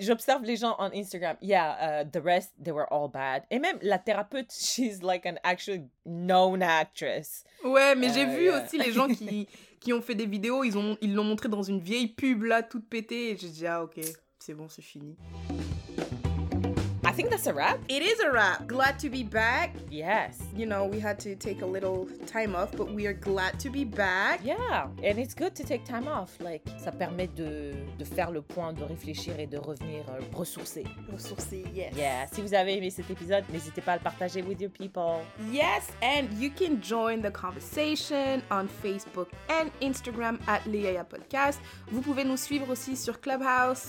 J'observe les gens on Instagram. Yeah, uh, the rest they were all bad. Et même la thérapeute, she's like an actually known actress. Ouais, mais j'ai Euh, vu yeah. aussi les gens qui, qui ont fait des vidéos, ils ont ils l'ont montré dans une vieille pub là, toute pétée, et j'ai dit, ah ok, c'est bon, c'est fini. I think that's a wrap. It is a wrap. Glad to be back. Yes. You know, we had to take a little time off, but we are glad to be back. Yeah, and it's good to take time off. Like, ça permet de, de faire le point, de réfléchir et de revenir euh, ressourcé. Ressourcé, yes. Yeah, si vous avez aimé cet épisode, n'hésitez pas à le partager with your people. Yes, and you can join the conversation on Facebook and Instagram at Léa Podcast. Vous pouvez nous suivre aussi sur Clubhouse.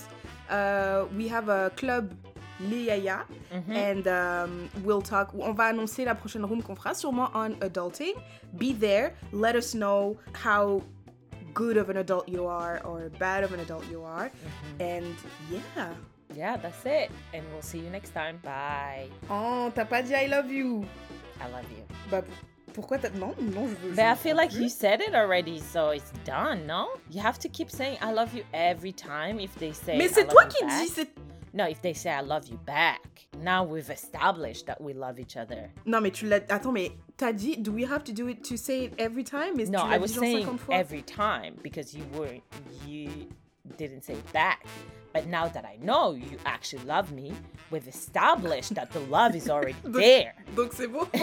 Uh, we have a club Léa and um, we'll talk. On va annoncer la prochaine room qu'on fera sûrement on adulting. Be there. Let us know how good of an adult you are or bad of an adult you are. And yeah. Yeah, that's it. And we'll see you next time. Bye. Oh, t'as pas dit I love you. I love you. Bah, pourquoi t'as. Non, non, je veux. But I feel like you said it already, so it's done, no? You have to keep saying I love you every time if they say Mais c'est toi qui dis. No, if they say I love you back. Now we've established that we love each other. Non, mais tu l'as. Attends, mais t'as dit. Do we have to do it to say it every time? Mais No, I was saying every time because you weren't you didn't say back. But now that I know you actually love me, we've established that the love is already there. Donc c'est bon.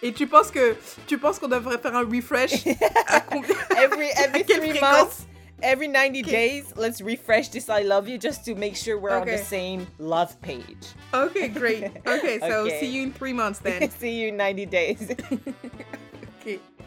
Et tu penses que tu penses qu'on devrait faire un refresh à combien every every À three months, every 90 days, let's refresh this I love you just to make sure we're on the same love page. Okay, great. Okay, so Okay. see you in three months then. See you in 90 days.